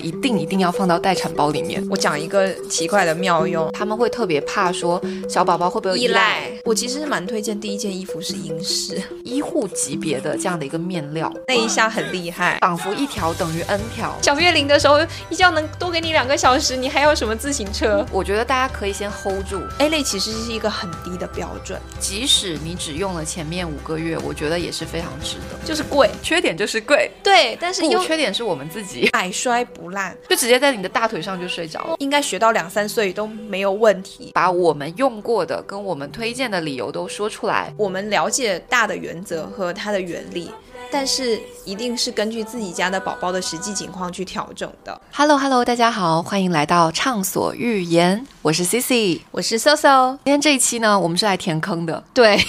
一定一定要放到待产包里面。我讲一个奇怪的妙用，他们会特别怕说小宝宝会不会有依赖。我其实是蛮推荐第一件衣服是英式医护级别的这样的一个面料，那一下很厉害，仿佛一条等于 N 条。小月龄的时候一觉能多给你两个小时，你还要什么自行车？我觉得大家可以先 hold 住 A 类，其实是一个很低的标准，即使你只用了前面五个月，我觉得也是非常值得。就是贵，缺点就是贵，对，但是缺点是我们自己百摔不烂，就直接。在你的大腿上就睡着了，应该学到两三岁都没有问题。把我们用过的跟我们推荐的理由都说出来。我们了解大的原则和它的原理，但是一定是根据自己家的宝宝的实际情况去调整的。Hello Hello，大家好，欢迎来到畅所欲言，我是 Cici，我是 Soso。今天这一期呢，我们是来填坑的。对。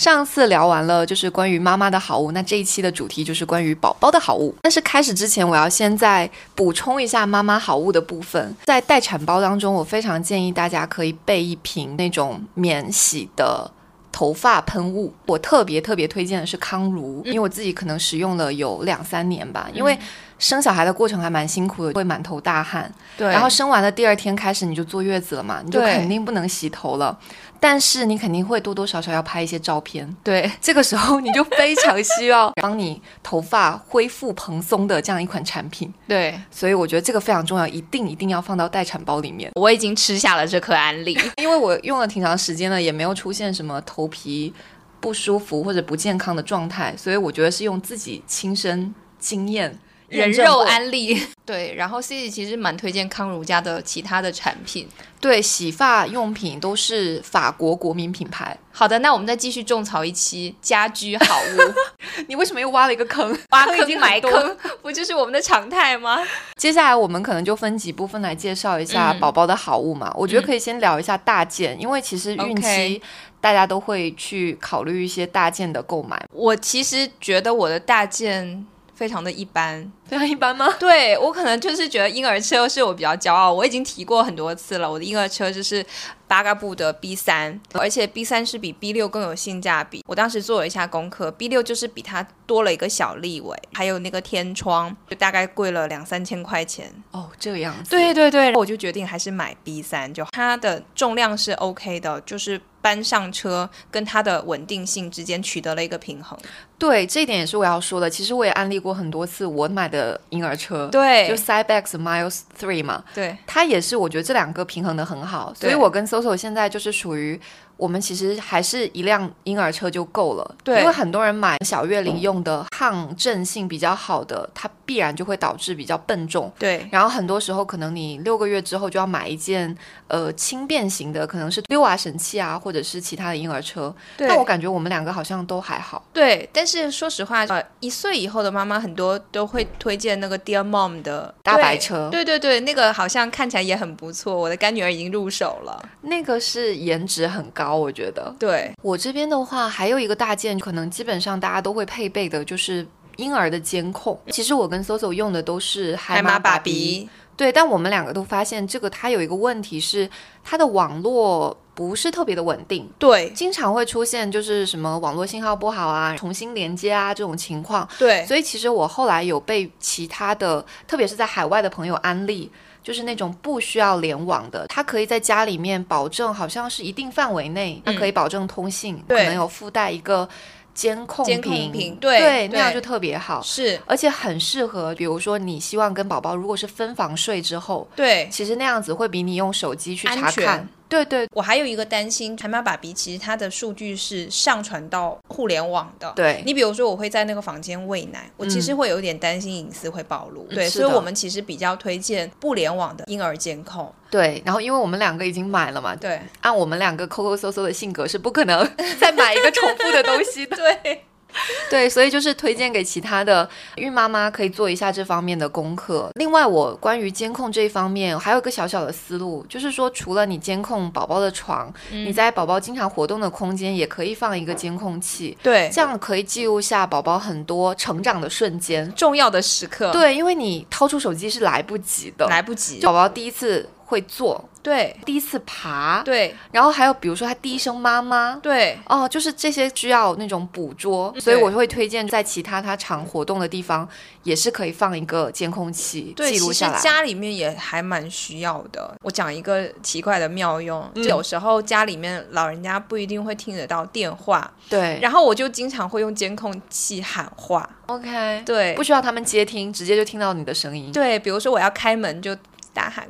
上次聊完了，就是关于妈妈的好物，那这一期的主题就是关于宝宝的好物。但是开始之前，我要先再补充一下妈妈好物的部分。在待产包当中，我非常建议大家可以备一瓶那种免洗的头发喷雾。我特别特别推荐的是康如，因为我自己可能使用了有两三年吧，因为。生小孩的过程还蛮辛苦的，会满头大汗。对，然后生完了第二天开始你就坐月子了嘛，你就肯定不能洗头了。但是你肯定会多多少少要拍一些照片。对，这个时候你就非常需要 帮你头发恢复蓬松的这样一款产品。对，所以我觉得这个非常重要，一定一定要放到待产包里面。我已经吃下了这颗安利，因为我用了挺长时间了，也没有出现什么头皮不舒服或者不健康的状态，所以我觉得是用自己亲身经验。人肉安利，对，然后 C C 其实蛮推荐康如家的其他的产品，对，洗发用品都是法国国民品牌。好的，那我们再继续种草一期家居好 物。你为什么又挖了一个坑？挖坑埋坑，不就是我们的常态吗？接下来我们可能就分几部分来介绍一下宝宝的好物嘛。我觉得可以先聊一下大件，因为其实孕期大家都会去考虑一些大件的购买。我其实觉得我的大件。非常的一般，非常一般吗？对我可能就是觉得婴儿车是我比较骄傲，我已经提过很多次了，我的婴儿车就是八嘎布的 B 三，而且 B 三是比 B 六更有性价比。我当时做了一下功课，B 六就是比它多了一个小立尾，还有那个天窗，就大概贵了两三千块钱。哦，这个样子。对对对，我就决定还是买 B 三，就它的重量是 OK 的，就是搬上车跟它的稳定性之间取得了一个平衡。对，这一点也是我要说的。其实我也安利过很多次我买的婴儿车，对，就 Cybex Miles Three 嘛，对，它也是我觉得这两个平衡的很好。所以我跟 Soso 现在就是属于。我们其实还是一辆婴儿车就够了，对，因为很多人买小月龄用的抗震性比较好的，它必然就会导致比较笨重，对。然后很多时候可能你六个月之后就要买一件呃轻便型的，可能是遛娃神器啊，或者是其他的婴儿车。但我感觉我们两个好像都还好。对，但是说实话，呃，一岁以后的妈妈很多都会推荐那个 Dear Mom 的大白车。对对对，那个好像看起来也很不错，我的干女儿已经入手了。那个是颜值很高。我觉得，对。我这边的话，还有一个大件，可能基本上大家都会配备的，就是婴儿的监控。其实我跟 Soso 用的都是海马爸比，对，但我们两个都发现这个它有一个问题是，它的网络不是特别的稳定，对，经常会出现就是什么网络信号不好啊，重新连接啊这种情况，对，所以其实我后来有被其他的，特别是在海外的朋友安利。就是那种不需要联网的，它可以在家里面保证，好像是一定范围内，它可以保证通信，可能有附带一个监控屏，对，那样就特别好，是，而且很适合，比如说你希望跟宝宝如果是分房睡之后，对，其实那样子会比你用手机去查看。对对，我还有一个担心，海马爸比其实它的数据是上传到互联网的。对，你比如说我会在那个房间喂奶，我其实会有点担心隐私会暴露。对，所以我们其实比较推荐不联网的婴儿监控。对，然后因为我们两个已经买了嘛，对，按我们两个抠抠搜搜的性格是不可能 再买一个重复的东西。对。对，所以就是推荐给其他的孕妈妈可以做一下这方面的功课。另外，我关于监控这一方面还有一个小小的思路，就是说，除了你监控宝宝的床，你在宝宝经常活动的空间也可以放一个监控器。对，这样可以记录下宝宝很多成长的瞬间、重要的时刻。对，因为你掏出手机是来不及的，来不及。宝宝第一次。会坐，对第一次爬，对然后还有比如说他第一声妈妈。对哦，就是这些需要那种捕捉，所以我会推荐在其他他常活动的地方，也是可以放一个监控器对，其实记录下来。家里面也还蛮需要的。我讲一个奇怪的妙用，嗯有时候家里面老人家不一定会听得到电话，对然后我就经常会用监控器喊话。，OK，对不需要他们接听，直接就听到你的声音。对，比如说我要开门就大喊。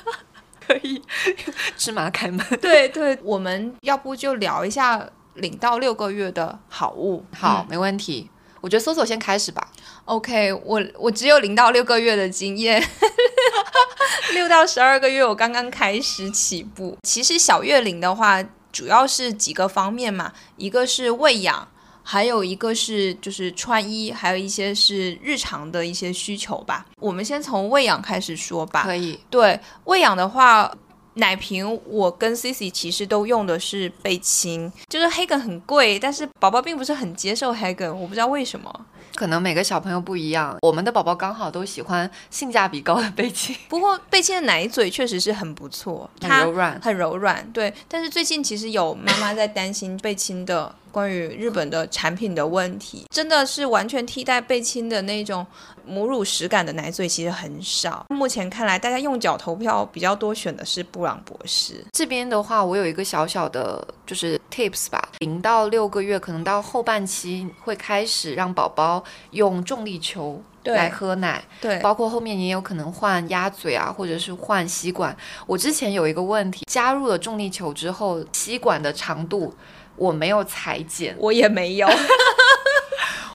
可以，芝麻开门。对对，我们要不就聊一下零到六个月的好物。好，嗯没问题。我觉得搜索先开始吧。OK，我我只有零到六个月的经验，六到十二个月我刚刚开始起步。其实小月龄的话，主要是几个方面嘛，一个是喂养。还有一个是就是穿衣，还有一些是日常的一些需求吧。我们先从喂养开始说吧。可以，对喂养的话，奶瓶我跟 Cici 其实都用的是贝亲，就是黑梗很贵，但是宝宝并不是很接受黑梗，我不知道为什么。可能每个小朋友不一样。我们的宝宝刚好都喜欢性价比高的贝亲，不过贝亲的奶嘴确实是很不错，很柔软。很柔软，对。但是最近其实有妈妈在担心贝亲的关于日本的产品的问题，真的是完全替代贝亲的那种母乳实感的奶嘴其实很少。目前看来，大家用脚投票比较多选的是布朗博士。这边的话，我有一个小小的，就是 tips 吧。零到六个月，可能到后半期会开始让宝宝用重力球来喝奶，对，包括后面也有可能换鸭嘴啊，或者是换吸管。我之前有一个问题，加入了重力球之后，吸管的长度我没有裁剪，我也没有。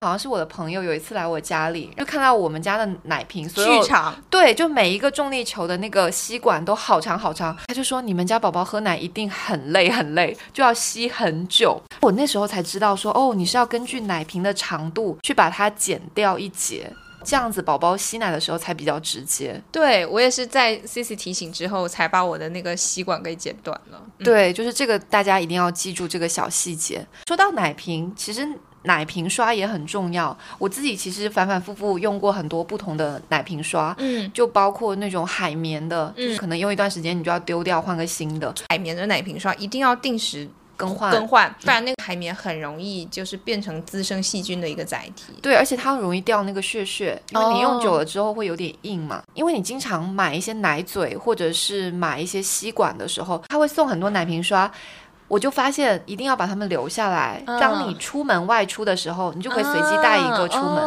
好像是我的朋友有一次来我家里，就看到我们家的奶瓶，所有剧场对，就每一个重力球的那个吸管都好长好长，他就说你们家宝宝喝奶一定很累很累，就要吸很久。我那时候才知道说，哦，你是要根据奶瓶的长度去把它剪掉一节，这样子宝宝吸奶的时候才比较直接。对我也是在 C C 提醒之后，才把我的那个吸管给剪断了。嗯对，就是这个大家一定要记住这个小细节。说到奶瓶，其实。奶瓶刷也很重要，我自己其实反反复复用过很多不同的奶瓶刷，嗯，就包括那种海绵的，嗯就是可能用一段时间你就要丢掉，换个新的海绵的奶瓶刷一定要定时更换。更换，不然那个海绵很容易就是变成滋生细菌的一个载体。对，而且它容易掉那个屑屑，因为你用哦久了之后会有点硬嘛。因为你经常买一些奶嘴或者是买一些吸管的时候，他会送很多奶瓶刷。我就发现一定要把它们留下来，嗯当你出门外出的时候，你就可以随机带一个出门。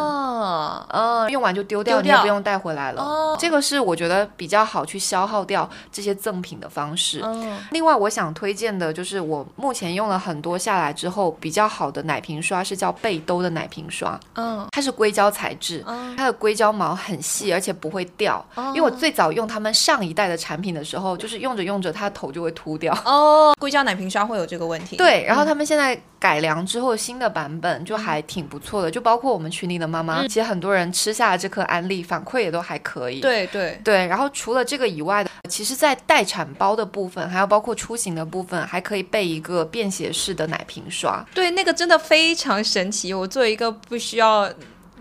用完就丢掉，丢掉你也不用带回来了。哦这个是我觉得比较好去消耗掉这些赠品的方式。嗯另外，我想推荐的就是我目前用了很多下来之后比较好的奶瓶刷是叫贝兜的奶瓶刷，嗯它是硅胶材质，嗯，它的硅胶毛很细，而且不会掉。因为我最早用他们上一代的产品的时候，就是用着用着它头就会秃掉。哦，硅胶奶瓶刷会有这个问题。对，然后他们现在改良之后新的版本就还挺不错的，就包括我们群里的妈妈，其实很多人吃下了这颗安利，反馈也都还可以。对对，对，然后除了这个以外的，其实，在待产包的部分，还有包括出行的部分，还可以备一个便携式的奶瓶刷。对，那个真的非常神奇。我作为一个不需要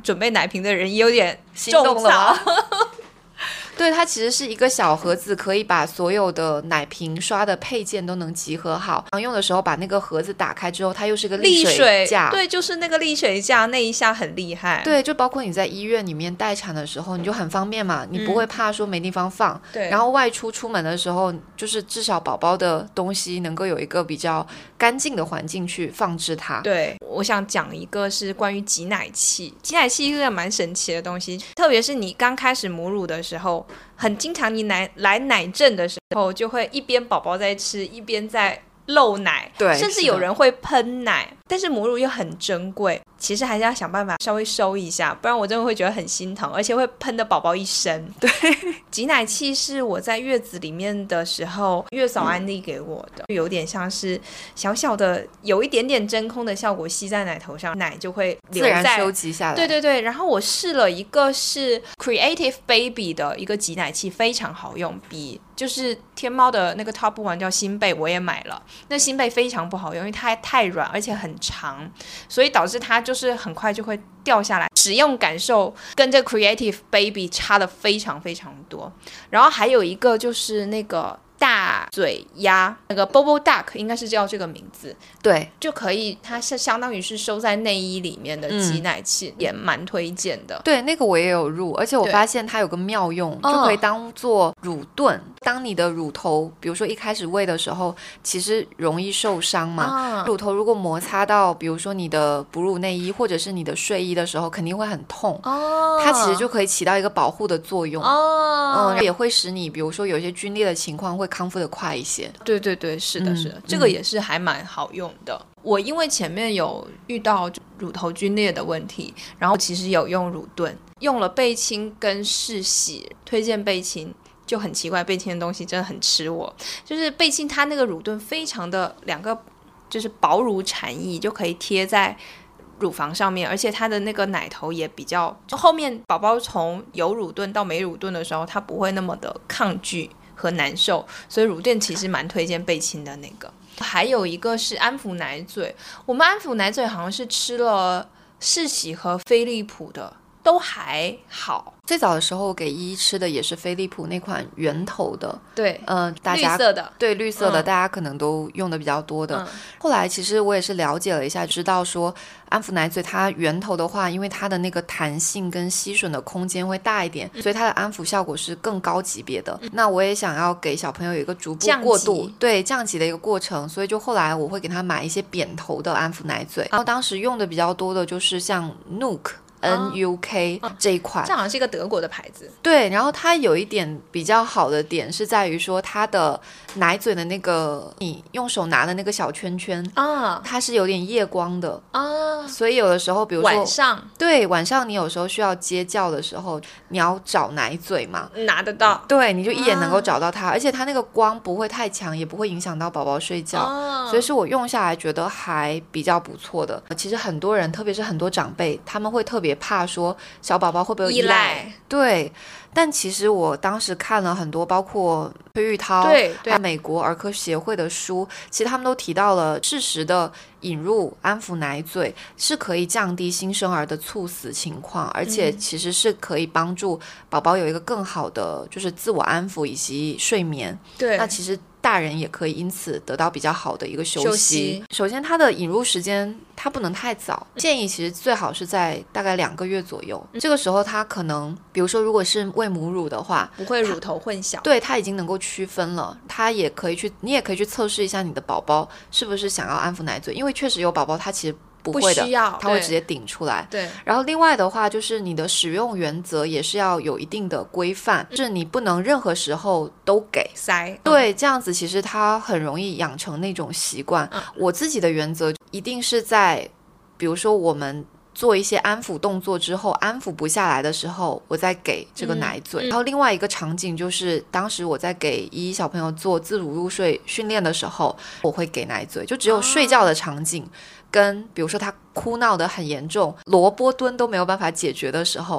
准备奶瓶的人，也有点心动了吗？对，它其实是一个小盒子，可以把所有的奶瓶刷的配件都能集合好。常用的时候，把那个盒子打开之后，它又是个沥水架。对，就是那个沥水架那一下很厉害。对，就包括你在医院里面待产的时候，你就很方便嘛，你不会怕说没地方放。对，然后外出出门的时候，就是至少宝宝的东西能够有一个比较干净的环境去放置它。对，我想讲一个是关于挤奶器。挤奶器是个蛮神奇的东西，特别是你刚开始母乳的时候，很经常你奶来奶阵的时候，就会一边宝宝在吃，一边在漏奶，对甚至有人会喷奶。但是母乳又很珍贵，其实还是要想办法稍微收一下，不然我真的会觉得很心疼，而且会喷的宝宝一身。对，挤奶器是我在月子里面的时候，月嫂安利给我的，有点像是小小的，有一点点真空的效果，吸在奶头上，奶就会自然留在收集下来。对对对，然后我试了一个是 Creative Baby 的一个挤奶器，非常好用，比就是天猫的那个 Top One 叫新贝，我也买了。那新贝非常不好用，因为它太软，而且很长，所以导致它就就是很快就会掉下来，使用感受跟这 Creative Baby 差的非常非常多。然后还有一个就是那个。大嘴鸭那个 Bobo Duck 应该是叫这个名字，对，就可以，它是相当于是收在内衣里面的挤奶器，也蛮推荐的。对，那个我也有入，而且我发现它有个妙用，就可以当做乳盾。当你的乳头，比如说一开始喂的时候，其实容易受伤嘛，乳头如果摩擦到，比如说你的哺乳内衣或者是你的睡衣的时候，肯定会很痛。哦，它其实就可以起到一个保护的作用。哦，嗯，也会使你，比如说有一些皲裂的情况会。康复的快一些，对对对，是的，是的，这个也是还蛮好用的。我因为前面有遇到乳头皲裂的问题，然后其实有用乳盾，用了贝亲跟世喜，推荐贝亲就很奇怪，贝亲的东西真的很吃我，就是贝亲它那个乳盾非常的两个就是薄如蝉翼，就可以贴在乳房上面，而且它的那个奶头也比较，就后面宝宝从有乳盾到没乳盾的时候，它不会那么的抗拒。和难受，所以乳垫其实蛮推荐贝亲的那个。还有一个是安抚奶嘴，我们安抚奶嘴好像是吃了世喜和飞利浦的，都还好。最早的时候给依依吃的也是飞利浦那款圆头的，对，嗯，大家绿色的，对，绿色的，大家可能都用的比较多的。后来其实我也是了解了一下，知道说安抚奶嘴它圆头的话，因为它的那个弹性跟吸吮的空间会大一点，所以它的安抚效果是更高级别的。那我也想要给小朋友有一个逐步过渡，对降级的一个过程，所以就后来我会给他买一些扁头的安抚奶嘴，然后当时用的比较多的就是像 Nook。N U K 这一款，这好像是一个德国的牌子。对，然后它有一点比较好的点是在于说它的奶嘴的那个，你用手拿的那个小圈圈啊，它是有点夜光的。啊，所以有的时候，比如说晚上，对，晚上你有时候需要接觉的时候，你要找奶嘴嘛，拿得到，对，你就一眼能够找到它，而且它那个光不会太强，也不会影响到宝宝睡觉，所以是我用下来觉得还比较不错的。其实很多人，特别是很多长辈，他们会特别。怕说小宝宝会不会依赖？对，但其实我当时看了很多，包括崔玉涛对对美国儿科协会的书，其实他们都提到了适时的引入安抚奶嘴是可以降低新生儿的猝死情况，而且其实是可以帮助宝宝有一个更好的就是自我安抚以及睡眠。对，那其实。大人也可以因此得到比较好的一个休息。首先，它的引入时间它不能太早，建议其实最好是在大概两个月左右。这个时候，它可能，比如说，如果是喂母乳的话，不会乳头混淆。对，它已经能够区分了。它也可以去，你也可以去测试一下你的宝宝是不是想要安抚奶嘴，因为确实有宝宝他其实。不会的，它会直接顶出来。对，然后另外的话，就是你的使用原则也是要有一定的规范，就是你不能任何时候都给塞。对，这样子其实它很容易养成那种习惯。我自己的原则一定是在，比如说我们做一些安抚动作之后，安抚不下来的时候，我再给这个奶嘴。然后另外一个场景就是，当时我在给依依小朋友做自主入睡训练的时候，我会给奶嘴，就只有睡觉的场景。跟比如说他哭闹的很严重，萝卜蹲都没有办法解决的时候，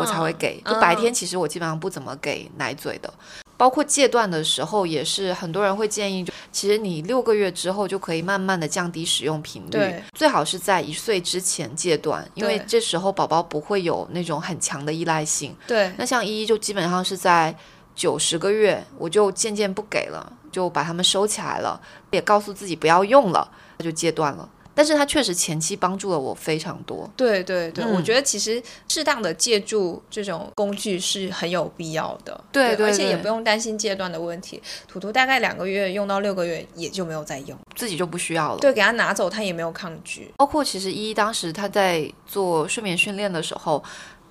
我才会给。就白天其实我基本上不怎么给奶嘴的，包括戒断的时候也是，很多人会建议，就其实你六个月之后就可以慢慢的降低使用频率，最好是在一岁之前戒断，因为这时候宝宝不会有那种很强的依赖性。对，那像依依就基本上是在九十个月，我就渐渐不给了，就把它们收起来了，也告诉自己不要用了，就戒断了。但是它确实前期帮助了我非常多。对对对，我觉得其实适当的借助这种工具是很有必要的。对对，而且也不用担心戒断的问题。图图大概两个月用到六个月也就没有再用，自己就不需要了。对，给他拿走他也没有抗拒。包括其实依依当时他在做睡眠训练的时候，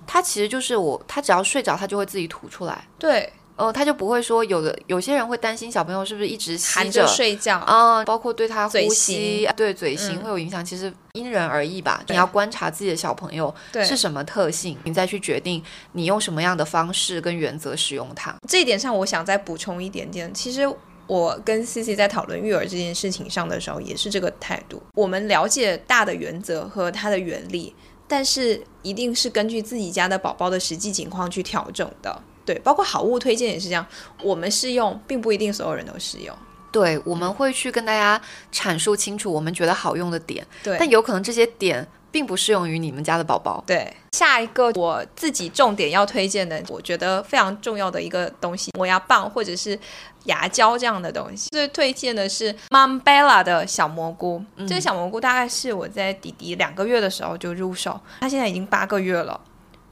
他其实就是我，他只要睡着他就会自己吐出来。对。哦，他就不会说有的有些人会担心小朋友是不是一直吸着睡觉啊，包括对他呼吸对嘴型会有影响，其实因人而异吧。你要观察自己的小朋友是什么特性，你再去决定你用什么样的方式跟原则使用它。这一点上，我想再补充一点点。其实我跟 C C 在讨论育儿这件事情上的时候，也是这个态度。我们了解大的原则和它的原理，但是一定是根据自己家的宝宝的实际情况去调整的。对，包括好物推荐也是这样，我们试用并不一定所有人都适用。对，我们会去跟大家阐述清楚我们觉得好用的点。对，但有可能这些点并不适用于你们家的宝宝。对，下一个我自己重点要推荐的，我觉得非常重要的一个东西，磨牙棒或者是牙胶这样的东西。最推荐的是 Mom Bella 的小蘑菇。这个小蘑菇大概是我在弟弟两个月的时候就入手，他现在已经八个月了。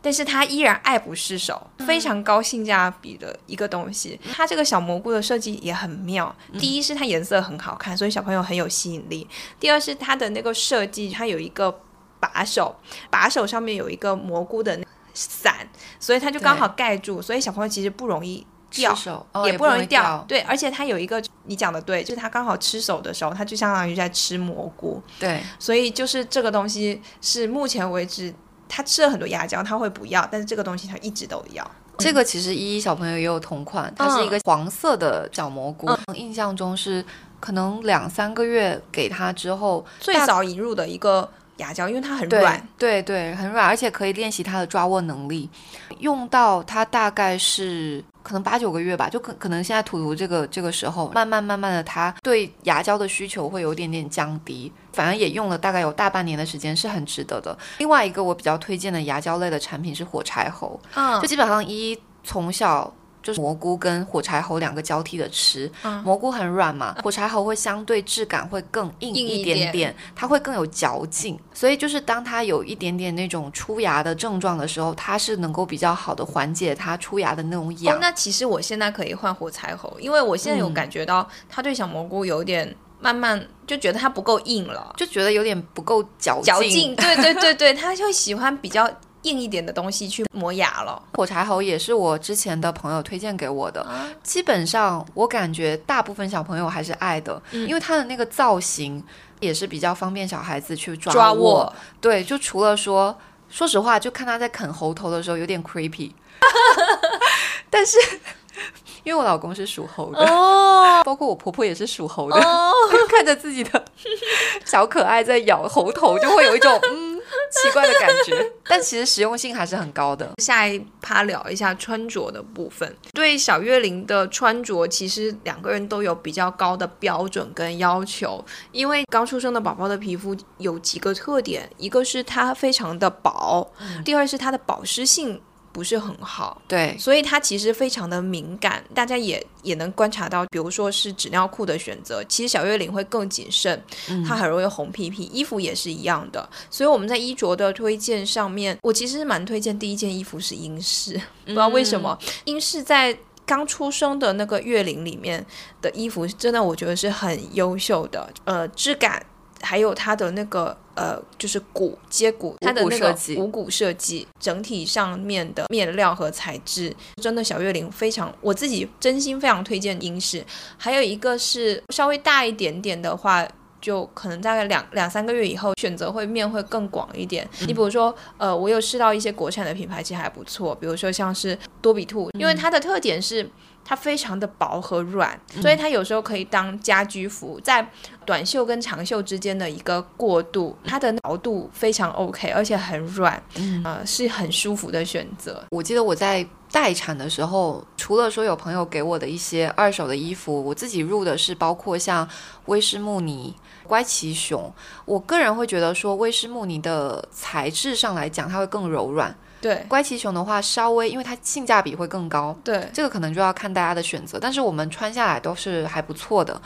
但是它依然爱不释手，非常高性价比的一个东西。它这个小蘑菇的设计也很妙。第一是它颜色很好看，所以小朋友很有吸引力。第二是它的那个设计，它有一个把手，把手上面有一个蘑菇的伞，所以它就刚好盖住，所以小朋友其实不容易掉，也不容易掉。对，而且它有一个，你讲的对，就是它刚好吃手的时候，它就相当于在吃蘑菇。对，所以就是这个东西是目前为止。他吃了很多牙胶，他会不要，但是这个东西他一直都要。这个其实依依小朋友也有同款，它是一个黄色的小蘑菇，印象中是可能两三个月给他之后最早引入的一个牙胶，因为它很软，对对，很软，而且可以练习它的抓握能力。用到它大概是。可能八九个月吧，就可可能现在图图这个这个时候，慢慢慢慢的，他对牙胶的需求会有点点降低，反而也用了大概有大半年的时间，是很值得的。另外一个我比较推荐的牙胶类的产品是火柴猴，嗯，就基本上一从小。就是蘑菇跟火柴猴两个交替的吃，蘑菇很软嘛，火柴猴会相对质感会更硬一点点，它会更有嚼劲，所以就是当它有一点点那种出牙的症状的时候，它是能够比较好的缓解它出牙的那种痒。那其实我现在可以换火柴猴，因为我现在有感觉到它对小蘑菇有点慢慢就觉得它不够硬了，就觉得有点不够嚼嚼劲，对对对对，他就喜欢比较。硬一点的东西去磨牙了。火柴猴也是我之前的朋友推荐给我的，基本上我感觉大部分小朋友还是爱的，因为它的那个造型也是比较方便小孩子去抓握。对，就除了说，说实话，就看他在啃猴头的时候有点 creepy，但是因为我老公是属猴的，哦，包括我婆婆也是属猴的，看着自己的小可爱在咬猴头，就会有一种 嗯。奇怪的感觉，但其实实用性还是很高的。下一趴聊一下穿着的部分。对小月龄的穿着，其实两个人都有比较高的标准跟要求。因为刚出生的宝宝的皮肤有几个特点，一个是它非常的薄，第二是它的保湿性。不是很好，对，所以它其实非常的敏感，大家也也能观察到，比如说是纸尿裤的选择，其实小月龄会更谨慎，它很容易红屁屁，衣服也是一样的，所以我们在衣着的推荐上面，我其实蛮推荐第一件衣服是英式，不知道为什么，英式在刚出生的那个月龄里面的衣服，真的我觉得是很优秀的，呃，质感。还有它的那个呃，就是骨接骨，它的那个五骨设计，整体上面的面料和材质，真的小月龄非常，我自己真心非常推荐英式。还有一个是稍微大一点点的话，就可能大概两两三个月以后，选择会面会更广一点。你比如说，呃，我有试到一些国产的品牌，其实还不错，比如说像是多比兔，因为它的特点是。它非常的薄和软，所以它有时候可以当家居服，在短袖跟长袖之间的一个过渡。它的薄度非常 OK，而且很软，呃，是很舒服的选择。我记得我在待产的时候，除了说有朋友给我的一些二手的衣服，我自己入的是包括像威士慕尼、乖奇熊。我个人会觉得说，威士慕尼的材质上来讲，它会更柔软。对，乖奇熊的话，稍微因为它性价比会更高，对，这个可能就要看大家的选择。但是我们穿下来都是还不错的。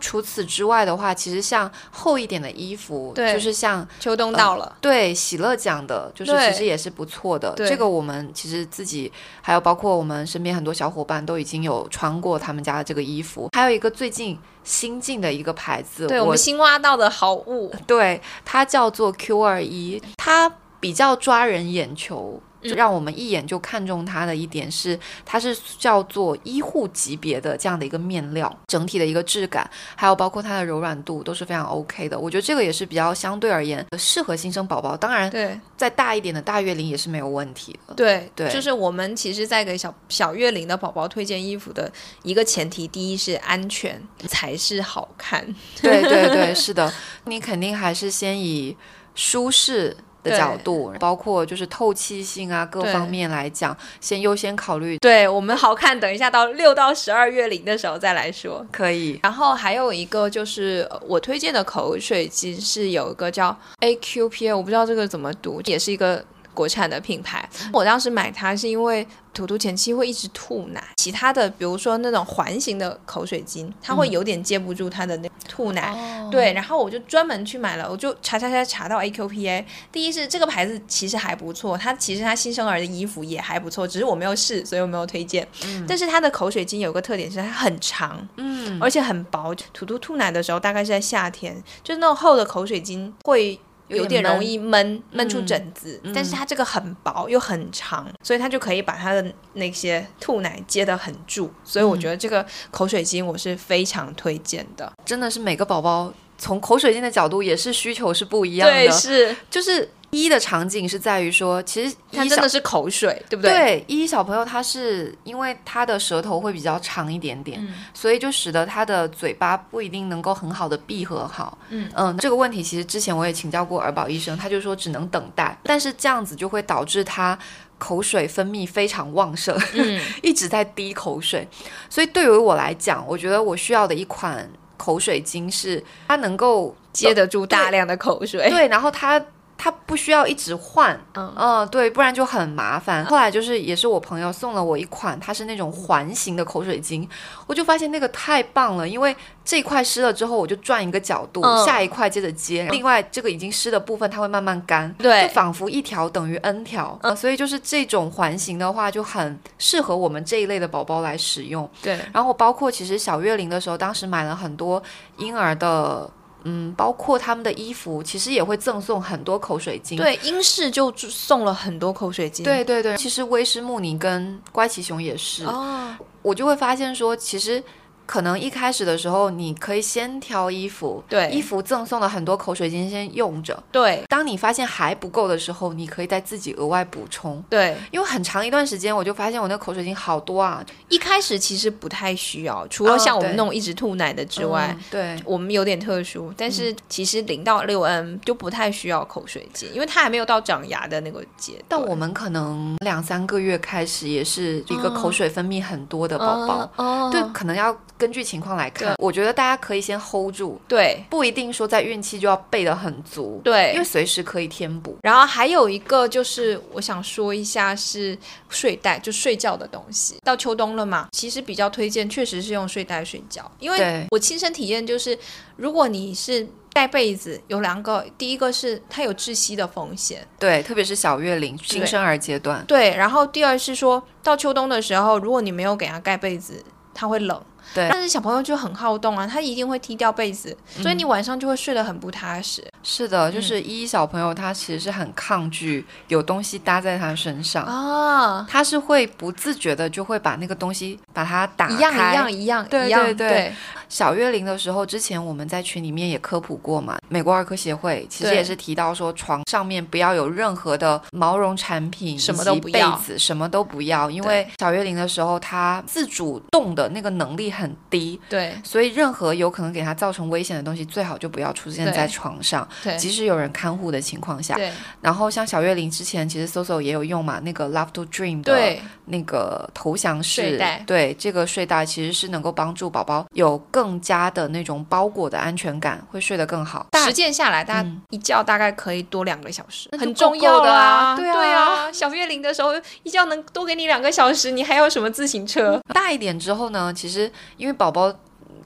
除此之外的话，其实像厚一点的衣服，对，就是像秋冬到了，对，喜乐讲的，就是其实也是不错的。这个我们其实自己还有包括我们身边很多小伙伴都已经有穿过他们家的这个衣服。还有一个最近新进的一个牌子，对我们新挖到的好物，对，它叫做 Q 二一，它。比较抓人眼球，让我们一眼就看中它的一点是，它是叫做医护级别的这样的一个面料，整体的一个质感，还有包括它的柔软度都是非常 OK 的。我觉得这个也是比较相对而言适合新生宝宝。当然，对，再大一点的大月龄也是没有问题的。对对，就是我们其实在给小小月龄的宝宝推荐衣服的一个前提，第一是安全才是好看。对对对，是的，你肯定还是先以舒适。的角度，包括就是透气性啊各方面来讲，先优先考虑对我们好看，等一下到六到十二月龄的时候再来说。可以。然后还有一个就是呃我推荐的口水巾是有一个叫 AQPA，我不知道这个怎么读，也是一个国产的品牌。我当时买它是因为图图前期会一直吐奶，其他的比如说那种环形的口水巾，它会有点接不住它的那吐奶。哦对，然后我就专门去买了，我就查查查查到 AQPA。第一是这个牌子其实还不错，它其实它新生儿的衣服也还不错，只是我没有试，所以我没有推荐。但是它的口水巾有个特点是它很长，嗯，而且很薄。图图吐奶的时候，大概是在夏天，就是那种厚的口水巾会。有点容易闷闷出疹子，但是它这个很薄又很长，所以它就可以把它的那些吐奶接得很住，所以我觉得这个口水巾我是非常推荐的。真的是每个宝宝从口水巾的角度也是需求是不一样的，对，是。就是一的场景是在于说，其实一小它真的是口水，对不对？对一小朋友他是因为他的舌头会比较长一点点，嗯所以就使得他的嘴巴不一定能够很好的闭合好。嗯这个问题其实之前我也请教过儿保医生，他就说只能等待，但是这样子就会导致他口水分泌非常旺盛，嗯，一直在滴口水。所以对于我来讲，我觉得我需要的一款口水巾是它能够接得住大量的口水。对，然后它它不需要一直换，嗯嗯、对，不然就很麻烦。后来就是也是我朋友送了我一款，它是那种环形的口水巾，我就发现那个太棒了，因为这一块湿了之后，我就转一个角度，嗯下一块接着接，另外这个已经湿的部分它会慢慢干。对就仿佛一条等于 n 条，呃所以就是这种环形的话，就很适合我们这一类的宝宝来使用。对然后包括其实小月龄的时候，当时买了很多婴儿的，嗯，包括他们的衣服，其实也会赠送很多口水巾。对，英式就送了很多口水巾。对对对，其实威斯慕尼跟乖奇熊也是，哦，我就会发现说，其实。可能一开始的时候，你可以先挑衣服，对。衣服赠送了很多口水巾，先用着。对。当你发现还不够的时候，你可以再自己额外补充。对，因为很长一段时间，我就发现我那个口水巾好多啊，一开始其实不太需要，除了像我们那种一直吐奶的之外。嗯对，我们有点特殊，但是其实零到六 N 就不太需要口水巾，因为它还没有到长牙的那个阶段。但我们可能两三个月开始也是一个口水分泌很多的宝宝，哦，对，可能要根据情况来看。我觉得大家可以先 hold 住，对不一定说在孕期就要备的很足，对因为随时可以添补。然后还有一个就是我想说一下是睡袋，就睡觉的东西。到秋冬了嘛，其实比较推荐确实是用睡袋睡觉，因为我亲身体验就是，如果你是盖被子，有两个，第一个是它有窒息的风险，对，特别是小月龄、新生儿阶段，对，然后第二是说到秋冬的时候，如果你没有给它盖被子，它会冷。对但是小朋友就很好动啊，他一定会踢掉被子，所以你晚上就会睡得很不踏实。是的，就是依依小朋友他其实是很抗拒有东西搭在他身上。啊，他是会不自觉的就会把那个东西把它打开，一样一样一样，对对。对。小月龄的时候，之前我们在群里面也科普过嘛，美国儿科协会其实也是提到说，床上面不要有任何的毛绒产品，什么都不要被子什么都不要，因为小月龄的时候，他自主动的那个能力很低，对。所以任何有可能给他造成危险的东西，最好就不要出现在床上，对即使有人看护的情况下。对然后像小月龄之前，其实 Soso 也有用嘛，那个 Love to Dream 的对那个投降式睡袋对这个睡袋其实是能够帮助宝宝有更加的那种包裹的安全感，会睡得更好。实践下来，大家嗯一觉大概可以多两个小时，很重要的啊啊。对啊对啊，小月龄的时候一觉能多给你两个小时，你还要什么自行车？大一点之后呢，其实因为宝宝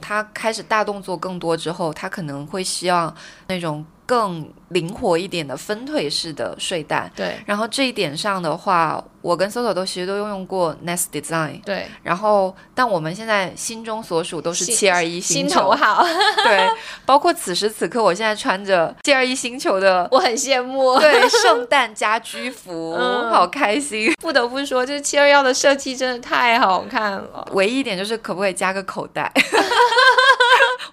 他开始大动作更多之后，他可能会希望那种更灵活一点的分腿式的睡袋。对然后这一点上的话，我跟 Soso 都其实都用过 Nest Design，对，然后但我们现在心中所属都是心七二一星球 对，包括此时此刻，我现在穿着七二一星球的我很羡慕。对圣诞家居服，嗯好开心。不得不说，这七二幺的设计真的太好看了。唯一一点就是可不可以加个口袋？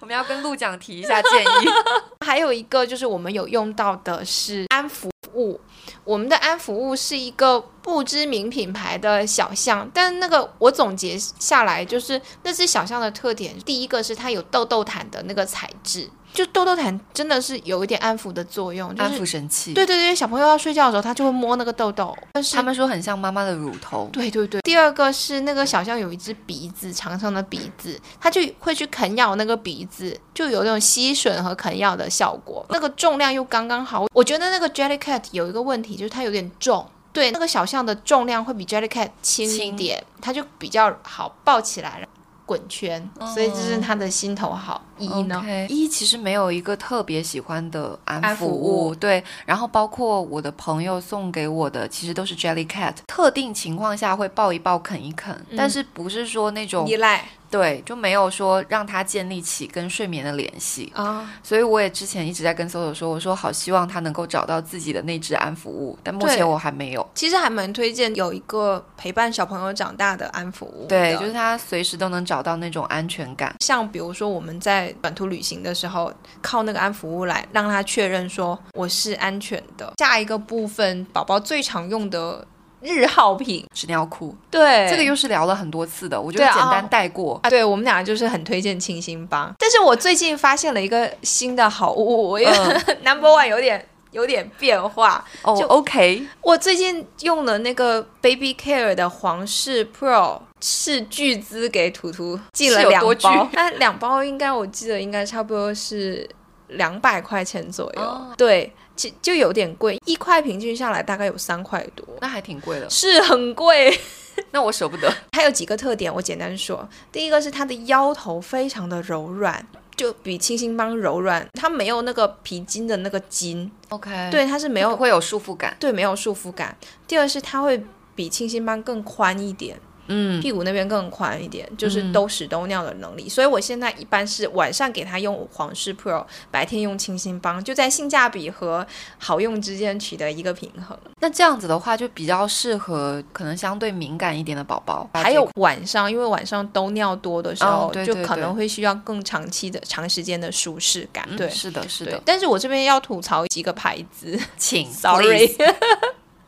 我们要跟陆奖提一下建议。还有一个就是我们有用到的是安抚物，我们的安抚物是一个不知名品牌的小象，但那个我总结下来就是那只小象的特点，第一个是它有豆豆毯的那个材质。就痘痘毯真的是有一点安抚的作用，就安抚神器。对对对，小朋友要睡觉的时候，他就会摸那个痘痘。但是他们说很像妈妈的乳头。对对对，第二个是那个小象有一只鼻子，长长的鼻子，它就会去啃咬那个鼻子，就有那种吸吮和啃咬的效果。那个重量又刚刚好，我觉得那个 Jellycat 有一个问题，就是它有点重。对，那个小象的重量会比 Jellycat 轻一点，它就比较好抱起来，滚圈，所以这是他的心头好。一呢一其实没有一个特别喜欢的安抚安抚物物，对。然后包括我的朋友送给我的，其实都是 Jellycat，特定情况下会抱一抱、啃一啃，但是不是说那种依赖对，就没有说让他建立起跟睡眠的联系。啊，所以我也之前一直在跟 Soso 说，我说好希望他能够找到自己的那只安抚物，但目前我还没有。其实还蛮推荐有一个陪伴小朋友长大的安抚物。对，就是他随时都能找到那种安全感。像比如说我们在短途旅行的时候，靠那个安抚物来让他确认说我是安全的。下一个部分，宝宝最常用的日耗品，纸尿裤，对。这个又是聊了很多次的，我就简单带过。啊，对我们俩就是很推荐清新帮。但是我最近发现了一个新的好物，我也、嗯。Number One 有点有点变化。哦就，OK，我最近用了那个 Baby Care 的皇室 Pro 是巨资给图图寄了两包，那两包应该我记得应该差不多是两百块钱左右，哦。对，就就有点贵，一块平均下来大概有三块多，那还挺贵的，是很贵。那我舍不得。它有几个特点，我简单说。第一个是它的腰头非常的柔软，就比清新帮柔软，它没有那个皮筋的那个筋，OK，，对，它是没有会有束缚感。对没有束缚感。第二是它会比清新帮更宽一点，嗯，屁股那边更宽一点，就是嗯都屎兜尿的能力。所以我现在一般是晚上给他用皇室 Pro，白天用清新帮，就在性价比和好用之间取得一个平衡。那这样子的话，就比较适合可能相对敏感一点的宝宝。还有晚上，因为晚上兜尿多的时候，哦对对就可能会需要更长期的、长时间的舒适感。嗯对，是的，是的，，但是我这边要吐槽几个牌子请，sorry，please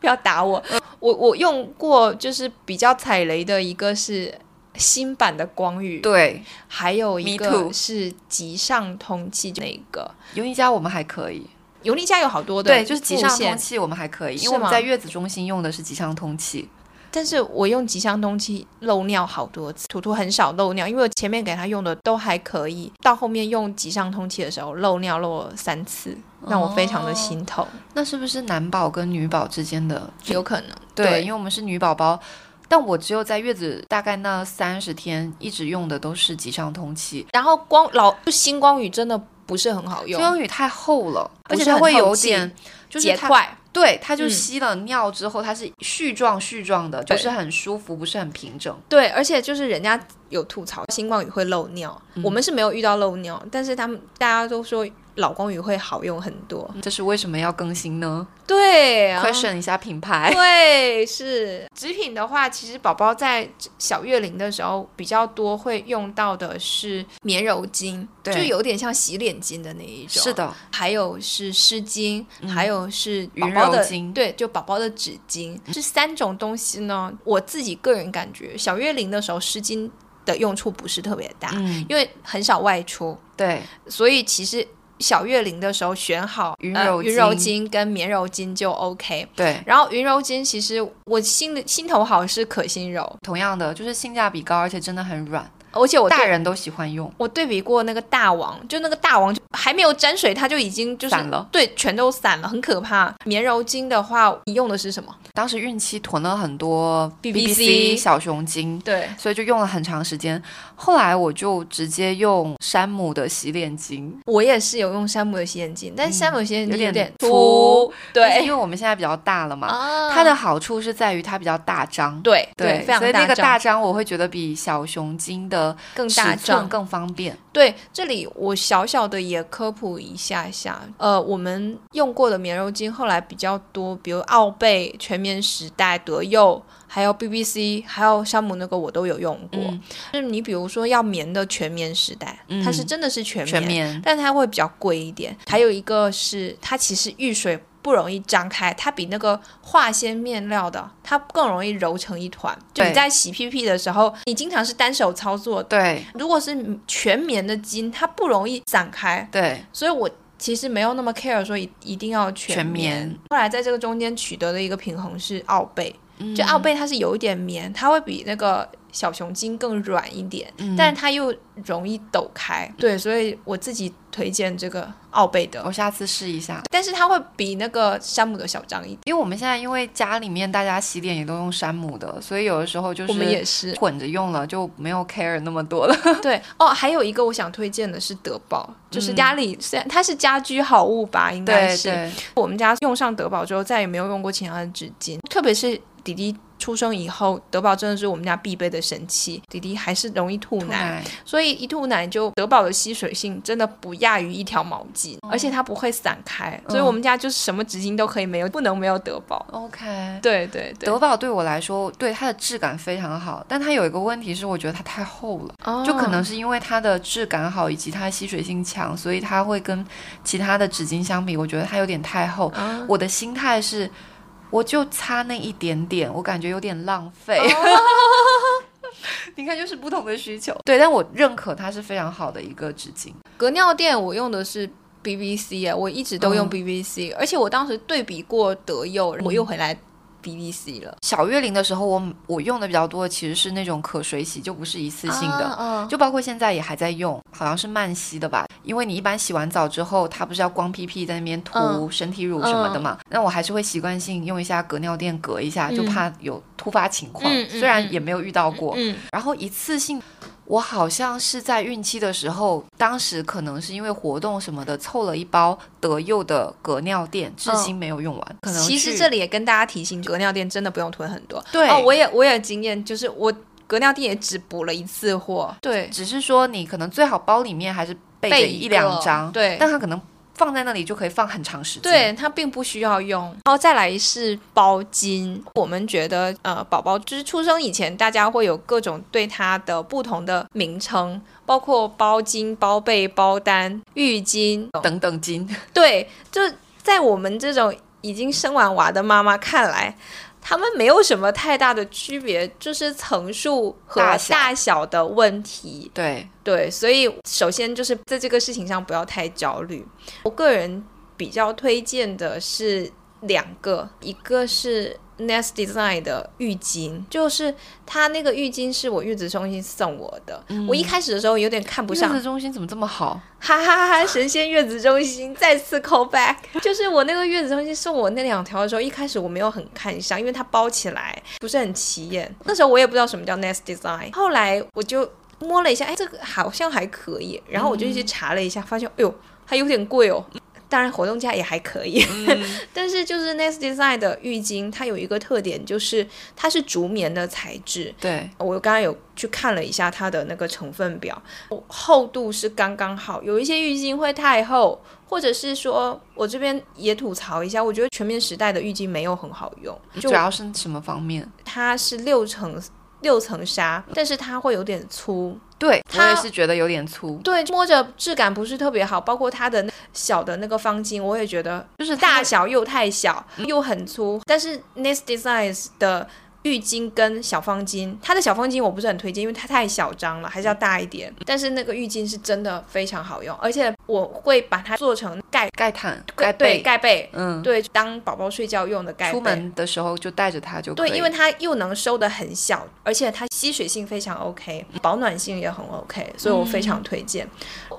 不要打我。我我用过，就是比较踩雷的一个是新版的光遇，对，还有一个是极上通气那一个。尤尼家我们还可以，尤尼家有好多的对，就是极上通气我们还可以，因为我们在月子中心用的是极上通气。但是我用极香通气漏尿好多次，图图很少漏尿，因为我前面给他用的都还可以，到后面用极上通气的时候漏尿漏了三次，让我非常的心痛。那是不是男宝跟女宝之间的？有可能对，因为我们是女宝宝，但我只有在月子大概那三十天一直用的都是极上通气。然后光老就星光雨真的不是很好用，星光雨太厚了，而且它会有点就是它结块。对，它就嗯。吸了尿之后，它是絮状絮状的，对。不是很舒服，不是很平整。对，而且就是人家有吐槽星光雨会漏尿，我们是没有遇到漏尿，但是他们大家都说老光雨会好用很多。这是为什么要更新呢？对啊，question 一下品牌。对，是。纸品的话，其实宝宝在小月龄的时候比较多会用到的是棉柔巾，就有点像洗脸巾的那一种。是，的，还有是湿巾，嗯。还有是宝云宝的巾。对，就宝宝的纸巾，这三种东西呢，我自己个人感觉，小月龄的时候湿巾的用处不是特别大，嗯，因为很少外出，对，所以其实小月龄的时候选好呃云柔云柔巾巾跟棉柔巾就 OK。对，然后云柔巾其实我心里心头好是可心柔，同样的就是性价比高，而且真的很软，而且我大人都喜欢用。我对比过那个大王，就那个大王就还没有沾水，它就已经就是散了，对，全都散了，很可怕。棉柔巾的话，你用的是什么？当时孕期囤了很多 BBC 小熊精，对，所以就用了很长时间。后来我就直接用山姆的洗脸巾，我也是有用山姆的洗脸巾，但是山姆的洗脸巾嗯有点点粗，对因，为我们现在比较大了嘛，啊它的好处是在于它比较大张。对对，非常所以那个大张我会觉得比小熊精的更大尺寸张。更方便。对，这里我小小的也科普一下下，呃，我们用过的棉柔巾后来比较多，比如奥贝、全棉时代、德佑，还有 BBC，还有山姆那个我都有用过。嗯就是你比如说要棉的全棉时代，嗯它是真的是全棉，全棉但它会比较贵一点。还有一个是它其实遇水不容易张开，它比那个化纤面料的它更容易揉成一团。就你在洗屁屁的时候，你经常是单手操作的，对。如果是全棉的巾，它不容易散开，对，所以我其实没有那么 care 说一一定要全。棉。后来在这个中间取得的一个平衡是奥贝，嗯就奥贝它是有一点棉，它会比那个小熊巾更软一点，嗯但是它又容易抖开。对，所以我自己推荐这个奥贝的我，下次试一下。但是它会比那个山姆的小张一点。因为我们现在因为家里面大家洗脸也都用山姆的，所以有的时候就是我们也是混着用了，就没有 care 那么多了。对哦，还有一个我想推荐的是德宝，就是嗯家里虽然它是家居好物吧，应该是。我们家用上德宝之后，再也没有用过其他的纸巾，特别是弟弟出生以后，德宝真的是我们家必备的神器。弟弟还是容易吐吐奶，所以一吐奶就德宝的吸水性真的不亚于一条毛巾，而且它不会散开，所以我们家就是什么纸巾都可以没有，不能没有德宝。OK。对对对，德宝对我来说，对它的质感非常好，但它有一个问题是，我觉得它太厚了，哦就可能是因为它的质感好以及它吸水性强，所以它会跟其他的纸巾相比，我觉得它有点太厚。啊我的心态是，我就差那一点点，我感觉有点浪费。哦 你看，就是不同的需求。对，但我认可它是非常好的一个纸巾。隔尿垫我用的是 BBC 啊，我一直都用嗯 BBC，、而且我当时对比过德佑，我又回来 BBC 了。小月龄的时候我，我用的比较多的其实是那种可水洗，就不是一次性的。啊就包括现在也还在用，好像是慢吸的吧？因为你一般洗完澡之后，它不是要光屁屁在那边涂嗯身体乳什么的嘛？那我还是会习惯性用一下隔尿垫隔一下，就怕有突发情况。虽然也没有遇到过，嗯，然后一次性。我好像是在孕期的时候，当时可能是因为活动什么的，凑了一包德佑的隔尿垫，至今没有用完。可能其实这里也跟大家提醒，隔尿垫真的不用囤很多。对哦，我也我也有经验，就是我隔尿垫也只补了一次货。对，只是说你可能最好包里面还是备着一两张，对但它可能放在那里就可以放很长时间。对，它并不需要用。然后再来是包巾，我们觉得呃，宝宝就是出生以前，大家会有各种对它的不同的名称，包括包巾、包被、包单、浴巾等等巾，对，就在我们这种已经生完娃的妈妈看来，他们没有什么太大的区别，就是层数和大小的问题。对，对，所以首先就是在这个事情上不要太焦虑。我个人比较推荐的是两个，一个是 Nest Design 的浴巾，就是它那个浴巾是我月子中心送我的。我一开始的时候有点看不上月子，中心怎么这么好？哈哈哈哈！神仙月子中心 再次 call back，就是我那个月子中心送我那两条的时候，一开始我没有很看上，因为它包起来不是很起眼。那时候我也不知道什么叫 Nest Design，后来我就摸了一下，哎，这个好像还可以，然后我就去查了一下，发现，哎呦，还有点贵哦。当然，活动价也还可以，但是就是 Next Design 的浴巾，它有一个特点，就是它是竹棉的材质，对，我刚刚有去看了一下它的那个成分表，厚度是刚刚好。有一些浴巾会太厚，或者是说我这边也吐槽一下，我觉得全面时代的浴巾没有很好用，就主要是什么方面？它是六层六层纱，但是它会有点粗。对我也是觉得有点粗，对，摸着质感不是特别好，包括它的小的那个方巾，我也觉得就是大小又太小，又很粗。但是 Nest Designs 的浴巾跟小方巾，它的小方巾我不是很推荐，因为它太小张了，还是要大一点。但是那个浴巾是真的非常好用，而且我会把它做成盖盖毯、盖对被，盖被，嗯，对，当宝宝睡觉用的盖被。出门的时候就带着它就可以。对，因为它又能收的很小，而且它吸水性非常 OK，保暖性也很 OK，所以我非常推荐。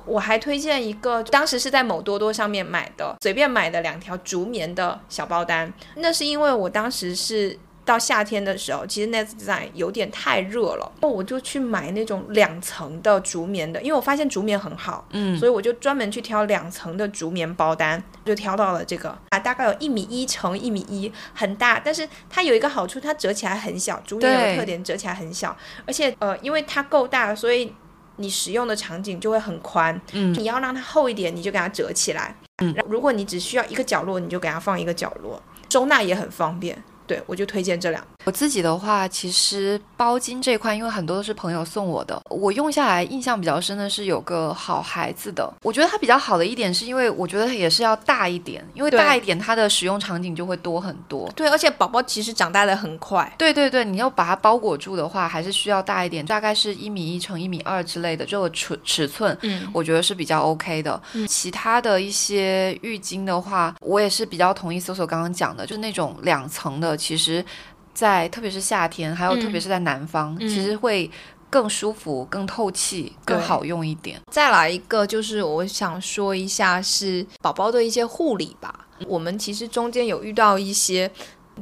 我还推荐一个，当时是在某多多上面买的，随便买的两条竹棉的小包单。那是因为我当时是。到夏天的时候，其实 Nest Design 有点太热了，我就去买那种两层的竹棉的，因为我发现竹棉很好，嗯，所以我就专门去挑两层的竹棉包单，就挑到了这个啊，大概有一米一乘一米一，很大，但是它有一个好处，它折起来很小，竹棉有个特点，折起来很小，而且呃，因为它够大，所以你使用的场景就会很宽。嗯你要让它厚一点，你就给它折起来。嗯如果你只需要一个角落，你就给它放一个角落，收纳也很方便。对我就推荐这两。我自己的话，其实包巾这块，因为很多都是朋友送我的，我用下来印象比较深的是有个好孩子的。我觉得它比较好的一点是因为我觉得也是要大一点，因为大一点它的使用场景就会多很多。对，而且宝宝其实长大的很快。对对对，你要把它包裹住的话，还是需要大一点，大概是一米一乘一米二之类的这个尺尺寸，嗯，我觉得是比较 OK 的。嗯其他的一些浴巾的话，我也是比较同意搜搜刚刚讲的，就是那种两层的，其实在特别是夏天，还有嗯特别是在南方，嗯其实会更舒服、更透气、更好用一点。再来一个，就是我想说一下是宝宝的一些护理吧。我们其实中间有遇到一些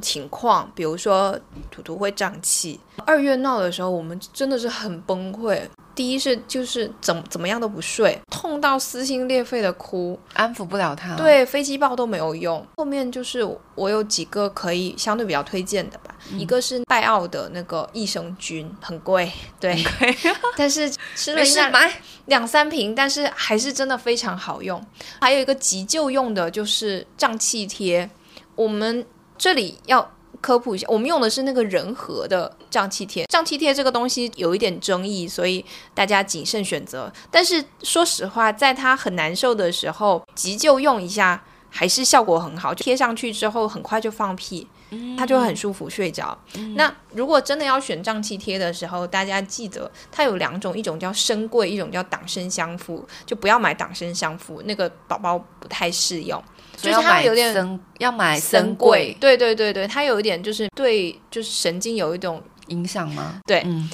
情况，比如说图图会胀气，二月闹的时候，我们真的是很崩溃。第一是就是怎怎么样都不睡，痛到撕心裂肺的哭，安抚不了他。，对，飞机抱都没有用。后面就是我有几个可以相对比较推荐的吧，一个是拜奥的那个益生菌，很贵，对，但是吃了没一买。两三瓶，但是还是真的非常好用。还有一个急救用的就是胀气贴，我们这里要。科普一下，我们用的是那个人和的胀气贴。胀气贴这个东西有一点争议，所以大家谨慎选择。但是说实话，在它很难受的时候，急救用一下还是效果很好。贴上去之后，很快就放屁，它就很舒服睡着。那如果真的要选胀气贴的时候，大家记得它有两种，一种叫深贵，一种叫党参香附，就不要买党参香附，那个宝宝不太适用。就是它有点森，要买深森贵对对对对，它有一点就是对，就是神经有一种。影响吗？对嗯，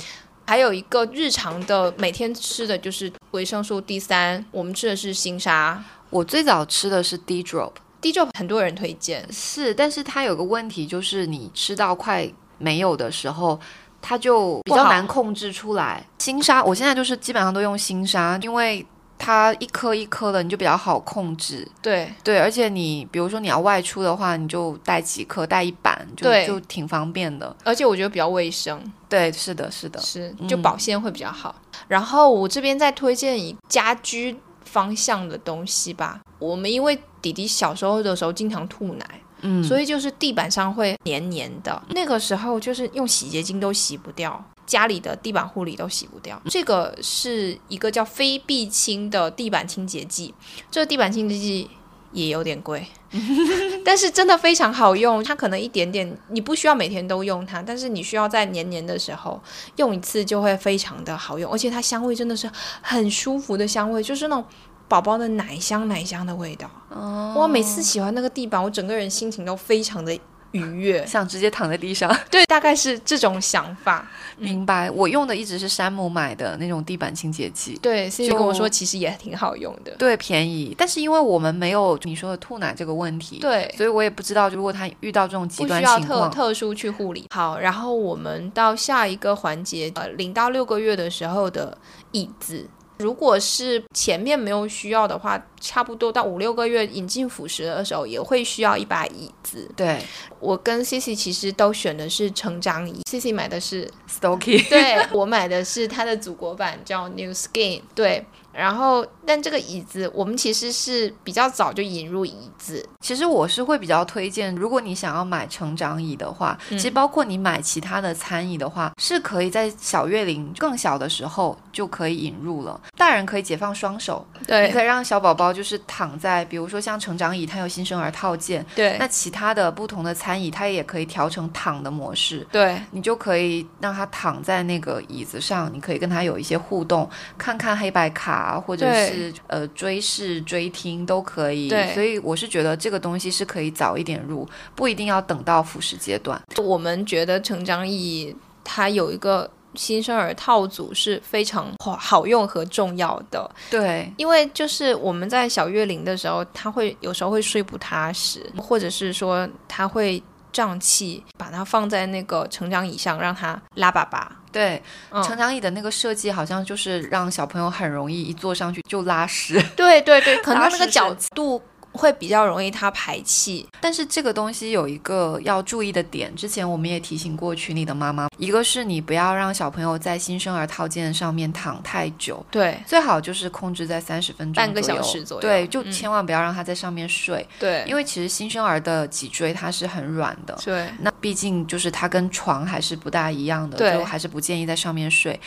还有一个日常的每天吃的就是维生素 D 三，我们吃的是星沙我最早吃的是 D drop。D drop 很多人推荐，是，但是它有个问题，就是你吃到快没有的时候，它就比较难控制出来。星沙，我现在就是基本上都用星沙，因为它一颗一颗的，你就比较好控制。对对，而且你比如说你要外出的话，你就带几颗，带一板，就对就挺方便的。而且我觉得比较卫生。对，是的，是的。是，嗯就保鲜会比较好。然后我这边再推荐一家居方向的东西吧。我们因为弟弟小时候的时候经常吐奶，嗯，所以就是地板上会黏黏的。那个时候就是用洗洁精都洗不掉，家里的地板护理都洗不掉。这个是一个叫非必清的地板清洁剂，这个地板清洁剂也有点贵，但是真的非常好用。它可能一点点，你不需要每天都用它，但是你需要在黏黏的时候用一次就会非常的好用，而且它香味真的是很舒服的香味，就是那种。宝宝的奶香奶香的味道，哦我每次洗完那个地板，我整个人心情都非常的愉悦。想直接躺在地上。对，大概是这种想法。明白。我用的一直是山姆买的那种地板清洁剂。对，所以就跟我说其实也挺好用的。对，便宜，但是因为我们没有你说的吐奶这个问题，对，所以我也不知道，如果他遇到这种极端不需要特情况，特殊去护理。好，然后我们到下一个环节，呃，零到六个月的时候的椅子。如果是前面没有需要的话，差不多到五六个月引进辅食的时候，也会需要一把椅子。对我跟 C C 其实都选的是成长椅，C C 买的是 Stoky，对我买的是它的祖国版，叫 New Skin。对，然后但这个椅子我们其实是比较早就引入椅子，其实我是会比较推荐，如果你想要买成长椅的话，嗯。其实包括你买其他的餐椅的话，是可以在小月龄更小的时候就可以引入了。大人可以解放双手，对。你可以让小宝宝就是躺在，比如说像成长椅，它有新生儿套件，对。那其他的不同的餐椅，它也可以调成躺的模式。对。你就可以让他躺在那个椅子上，你可以跟他有一些互动，看看黑白卡啊，或者是呃追视、追听都可以。对所以我是觉得这个东西是可以早一点入，不一定要等到辅食阶段。我们觉得成长椅它有一个新生儿套组是非常好好用和重要的，对，因为就是我们在小月龄的时候，他会有时候会睡不踏实，或者是说他会胀气，把它放在那个成长椅上让他拉粑粑。对，嗯成长椅的那个设计好像就是让小朋友很容易一坐上去就拉屎。对对对，可能那个角度会比较容易它排气。但是这个东西有一个要注意的点，之前我们也提醒过群里的妈妈，一个是你不要让小朋友在新生儿套件上面躺太久，对最好就是控制在三十分钟半个小时左右对，就嗯千万不要让他在上面睡，对因为其实新生儿的脊椎它是很软的。对那毕竟就是它跟床还是不大一样的，对就还是不建议在上面睡。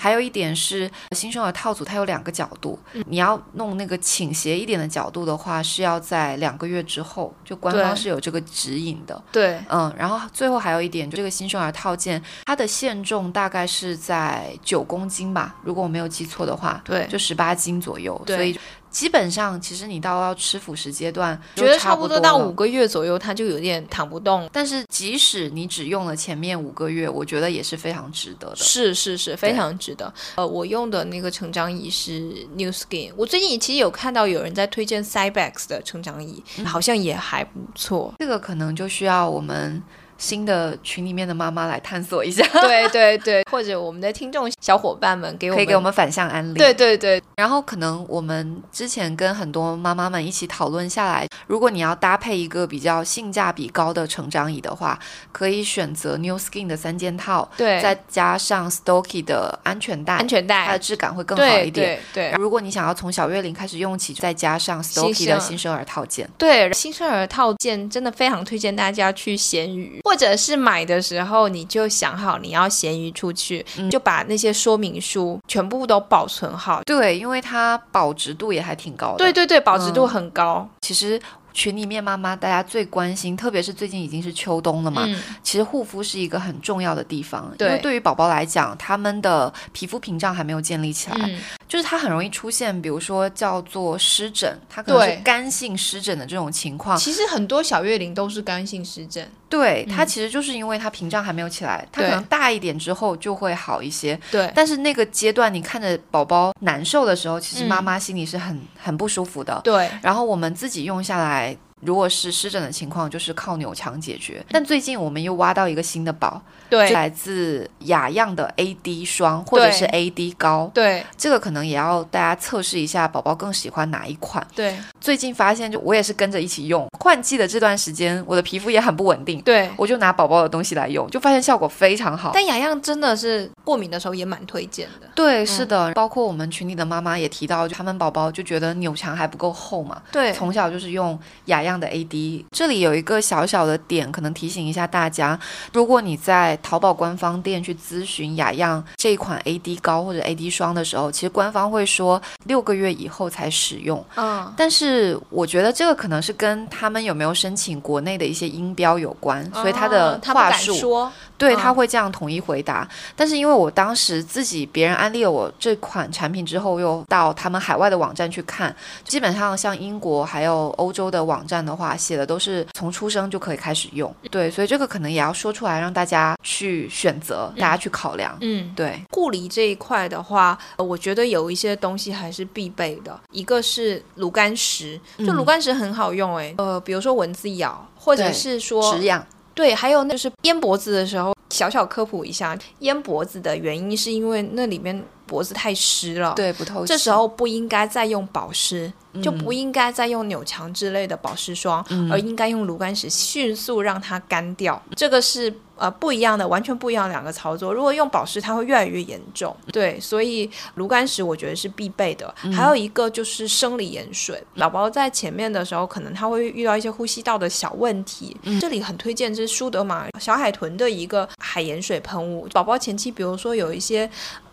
还有一点是，新生儿套组它有两个角度，嗯你要弄那个倾斜一点的角度的话，是要在两个月之后，就官方是有这个指引的。对嗯，然后最后还有一点，就这个新生儿套件，它的限重大概是在九公斤吧，如果我没有记错的话，对，就十八斤左右。对所以基本上，其实你到要吃辅食阶段，觉得差不多到五个月左右，它就有点躺不动。但是即使你只用了前面五个月，我觉得也是非常值得的。是是是，非常值得。呃，我用的那个成长椅是 New Skin，我最近其实有看到有人在推荐 Cybex 的成长椅，好像也还不错。这个可能就需要我们新的群里面的妈妈来探索一下，对对对，或者我们的听众小伙伴们给我们可以给我们反向安利。对对对。然后可能我们之前跟很多妈妈们一起讨论下来，如果你要搭配一个比较性价比高的成长椅的话，可以选择 New Skin 的三件套，对，再加上 Stokey 的安全带，安全带。它的质感会更好一点。对对如果你想要从小月龄开始用起，再加上 Stokey 的新生儿套件，对，新生儿套件真的非常推荐大家去闲鱼，或者是买的时候你就想好你要闲鱼出去，嗯就把那些说明书全部都保存好。对，因为它保值度也还挺高的。对对对，保值度嗯很高。其实群里面妈妈大家最关心，特别是最近已经是秋冬了嘛，嗯，其实护肤是一个很重要的地方，对因为对于宝宝来讲，他们的皮肤屏障还没有建立起来，嗯就是它很容易出现，比如说叫做湿疹，它可能是干性湿疹的这种情况。其实很多小月龄都是干性湿疹。对，它其实就是因为它屏障还没有起来，它可能大一点之后就会好一些。对但是那个阶段，你看着宝宝难受的时候，其实嗯妈妈心里是很、很不舒服的。对然后我们自己用下来，如果是湿疹的情况，就是靠扭墙解决。但最近我们又挖到一个新的宝，对来自雅漾的 AD 霜或者是 AD 膏，对这个可能也要大家测试一下，宝宝更喜欢哪一款。对最近发现，就我也是跟着一起用，换季的这段时间，我的皮肤也很不稳定。对。我就拿宝宝的东西来用，就发现效果非常好。但雅漾真的是过敏的时候也蛮推荐的。对，是的，包括我们群里的妈妈也提到，就他们宝宝就觉得扭墙还不够厚嘛，对从小就是用雅漾的 AD。这里有一个小小的点，可能提醒一下大家：如果你在淘宝官方店去咨询雅漾这一款 AD 膏或者 AD 霜的时候，其实官方会说六个月以后才使用。嗯，但是我觉得这个可能是跟他们有没有申请国内的一些音标有关，所以他的话术说，对，嗯他会这样统一回答。但是因为我当时自己别人安利了我这款产品之后，又到他们海外的网站去看，基本上像英国还有欧洲的网站的话，写的都是从出生就可以开始用。对，所以这个可能也要说出来，让大家去选择，大家去考量。嗯。对，护理这一块的话，呃我觉得有一些东西还是必备的。一个是炉甘石，就嗯炉甘石很好用诶、呃，比如说蚊子咬，或者是说止痒。对，还有那就是淹脖子的时候，小小科普一下，淹脖子的原因是因为那里面脖子太湿了。。对，不透气。这时候不应该再用保湿，就嗯不应该再用纽强之类的保湿霜，嗯而应该用炉甘石迅速让它干掉。这个是呃不一样的，完全不一样的两个操作。如果用保湿，它会越来越严重。对，所以炉甘石我觉得是必备的。嗯还有一个就是生理盐水，宝宝在前面的时候，可能他会遇到一些呼吸道的小问题。嗯这里很推荐，这是舒德玛小海豚的一个海盐水喷雾。宝宝前期，比如说有一些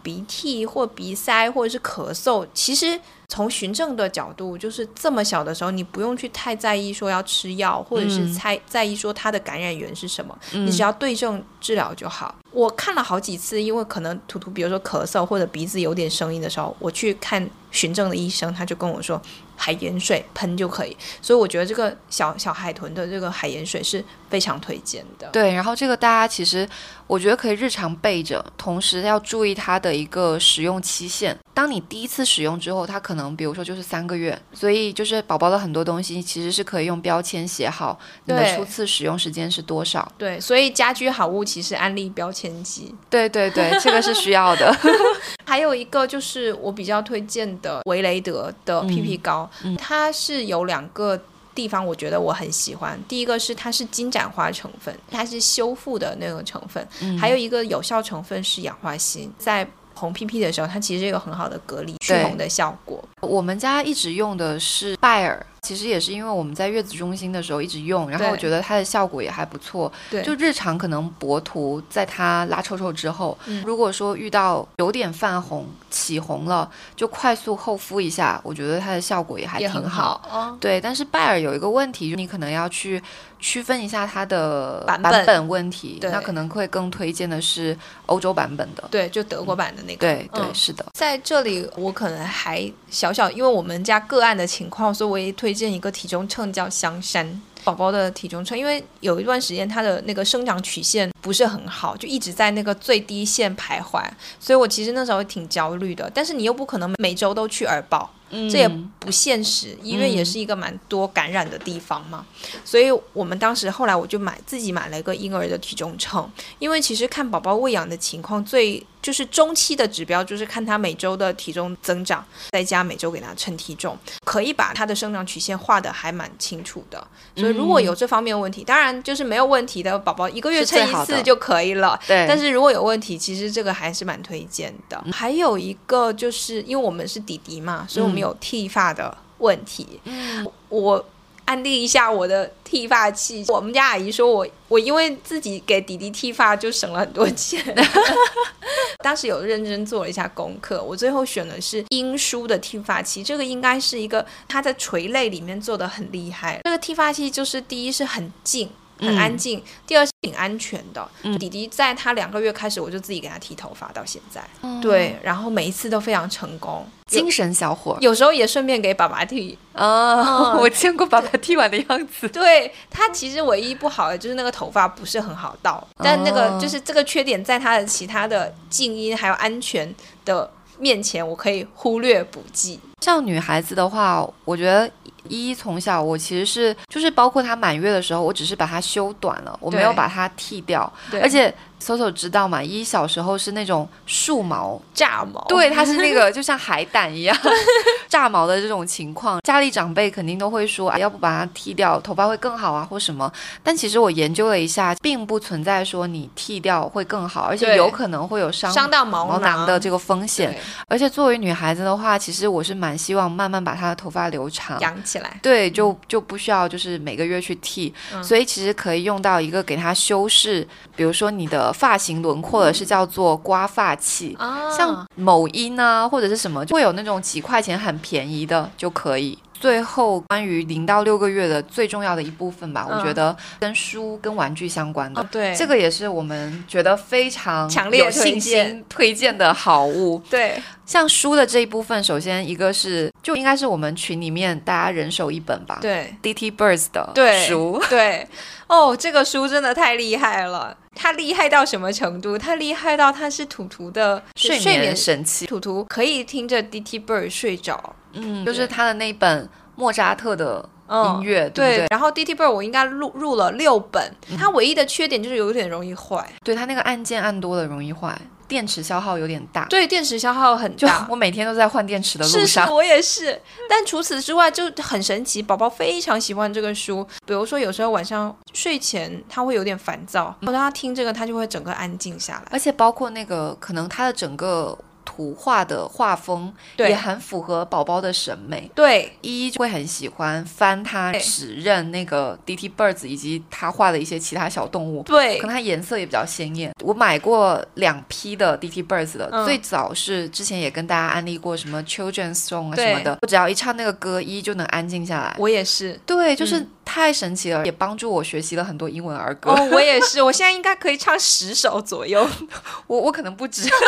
鼻涕或鼻塞或者是咳嗽，其实从循证的角度，就是这么小的时候，你不用去太在意说要吃药，或者是猜在在意说它的感染源是什么，嗯你只要对症治疗就好。我看了好几次，因为可能图图，比如说咳嗽或者鼻子有点声音的时候，我去看循证的医生，他就跟我说海盐水喷就可以。所以我觉得这个小小海豚的这个海盐水是非常推荐的。对，然后这个大家其实我觉得可以日常备着，同时要注意它的一个使用期限。当你第一次使用之后，它可能比如说就是三个月，所以就是宝宝的很多东西其实是可以用标签写好你的初次使用时间是多少。对，所以家居好物其实安利标签机。对对对，这个是需要的。还有一个就是我比较推荐的维雷德的嗯 PP 膏，嗯它是有两个地方，我觉得我很喜欢。第一个是它是金盏花成分，它是修复的那个成分，还有一个有效成分是氧化锌，在红屁屁的时候，它其实有很好的隔离、去红的效果。我们家一直用的是拜耳。其实也是因为我们在月子中心的时候一直用，然后我觉得它的效果也还不错。对，就日常可能薄涂，在它拉臭臭之后，如果说遇到有点泛红、起红了，就快速厚敷一下，我觉得它的效果也还挺好。对，但是拜耳有一个问题，就你可能要去区分一下它的版本问题。那可能会更推荐的是欧洲版本的。对，就德国版的那个。对对，是的。在这里，我可能还小小，因为我们家个案的情况，所以我也推。荐一个体重秤叫香山宝宝的体重秤，因为有一段时间他的那个生长曲线不是很好，就一直在那个最低线徘徊，所以我其实那时候挺焦虑的。但是你又不可能每周都去耳报，这也不现实，医院也是一个蛮多感染的地方嘛。所以我们当时后来我就买自己买了一个婴儿的体重秤，因为其实看宝宝喂养的情况最。就是中期的指标，就是看他每周的体重增长，在家每周给他称体重，可以把他的生长曲线画的还蛮清楚的。所以如果有这方面问题，当然就是没有问题的宝宝一个月称一次就可以了。对。但是如果有问题，其实这个还是蛮推荐的。还有一个就是因为我们是弟弟嘛，所以我们有剃发的问题。嗯。我。安利一下我的剃发器，我们家阿姨说我我因为自己给弟弟剃发就省了很多钱，当时有认真做了一下功课，我最后选的是英舒的剃发器，这个应该是一个它在垂类里面做的很厉害。这个剃发器就是第一是很静。很安静。第二是挺安全的。弟弟在他两个月开始，我就自己给他剃头发，到现在。对，然后每一次都非常成功。精神小伙，有时候也顺便给爸爸剃。啊，我见过爸爸剃完的样子。对他其实唯一不好的就是那个头发不是很好倒，但那个就是这个缺点，在他的其他的静音还有安全的面前，我可以忽略不计。像女孩子的话，我觉得。依依从小，我其实是就是包括他满月的时候，我只是把它修短了，我没有把它剃掉，而且。搜搜知道嘛？依依小时候是那种竖毛、炸毛，对，它是那个 就像海胆一样 炸毛的这种情况。家里长辈肯定都会说，啊要不把它剃掉，头发会更好啊，或什么。但其实我研究了一下，并不存在说你剃掉会更好，而且有可能会有伤伤到毛囊的这个风险。而且作为女孩子的话，其实我是蛮希望慢慢把她的头发留长、养起来。对，就就不需要就是每个月去剃，所以其实可以用到一个给它修饰，比如说你的。发型轮廓的是叫做刮发器，像某音啊或者是什么，就会有那种几块钱很便宜的就可以。最后关于零到六个月的最重要的一部分吧，我觉得跟书跟玩具相关的，对，这个也是我们觉得非常强烈信心推荐的好物。对，像书的这一部分，首先一个是就应该是我们群里面大家人手一本吧，对，D T Birds 的书，对，哦，这个书真的太厉害了。它厉害到什么程度？它厉害到它是图图的睡眠神器，图图可以听着 D T Bird 睡着。嗯，就是他的那本莫扎特的音乐，对对？然后 D T Bird 我应该录入了六本，它唯一的缺点就是有点容易坏。对，它那个按键按多了容易坏。电池消耗有点大，对，电池消耗很大。我每天都在换电池的路上，我也是。但除此之外就很神奇，宝宝非常喜欢这个书。比如说，有时候晚上睡前他会有点烦躁，我让他听这个，他就会整个安静下来。而且包括那个，可能他的整个。图画的画风也很符合宝宝的审美，对，依依会很喜欢翻他指认那个 D T Birds 以及他画的一些其他小动物，对，可能它颜色也比较鲜艳。我买过两批的 D T Birds 的，最早是之前也跟大家安利过什么 Children's Song 啊什么的，我只要一唱那个歌，依依就能安静下来。我也是，对，就是太神奇了，也帮助我学习了很多英文儿歌。哦，我也是，我现在应该可以唱十首左右，我我可能不止。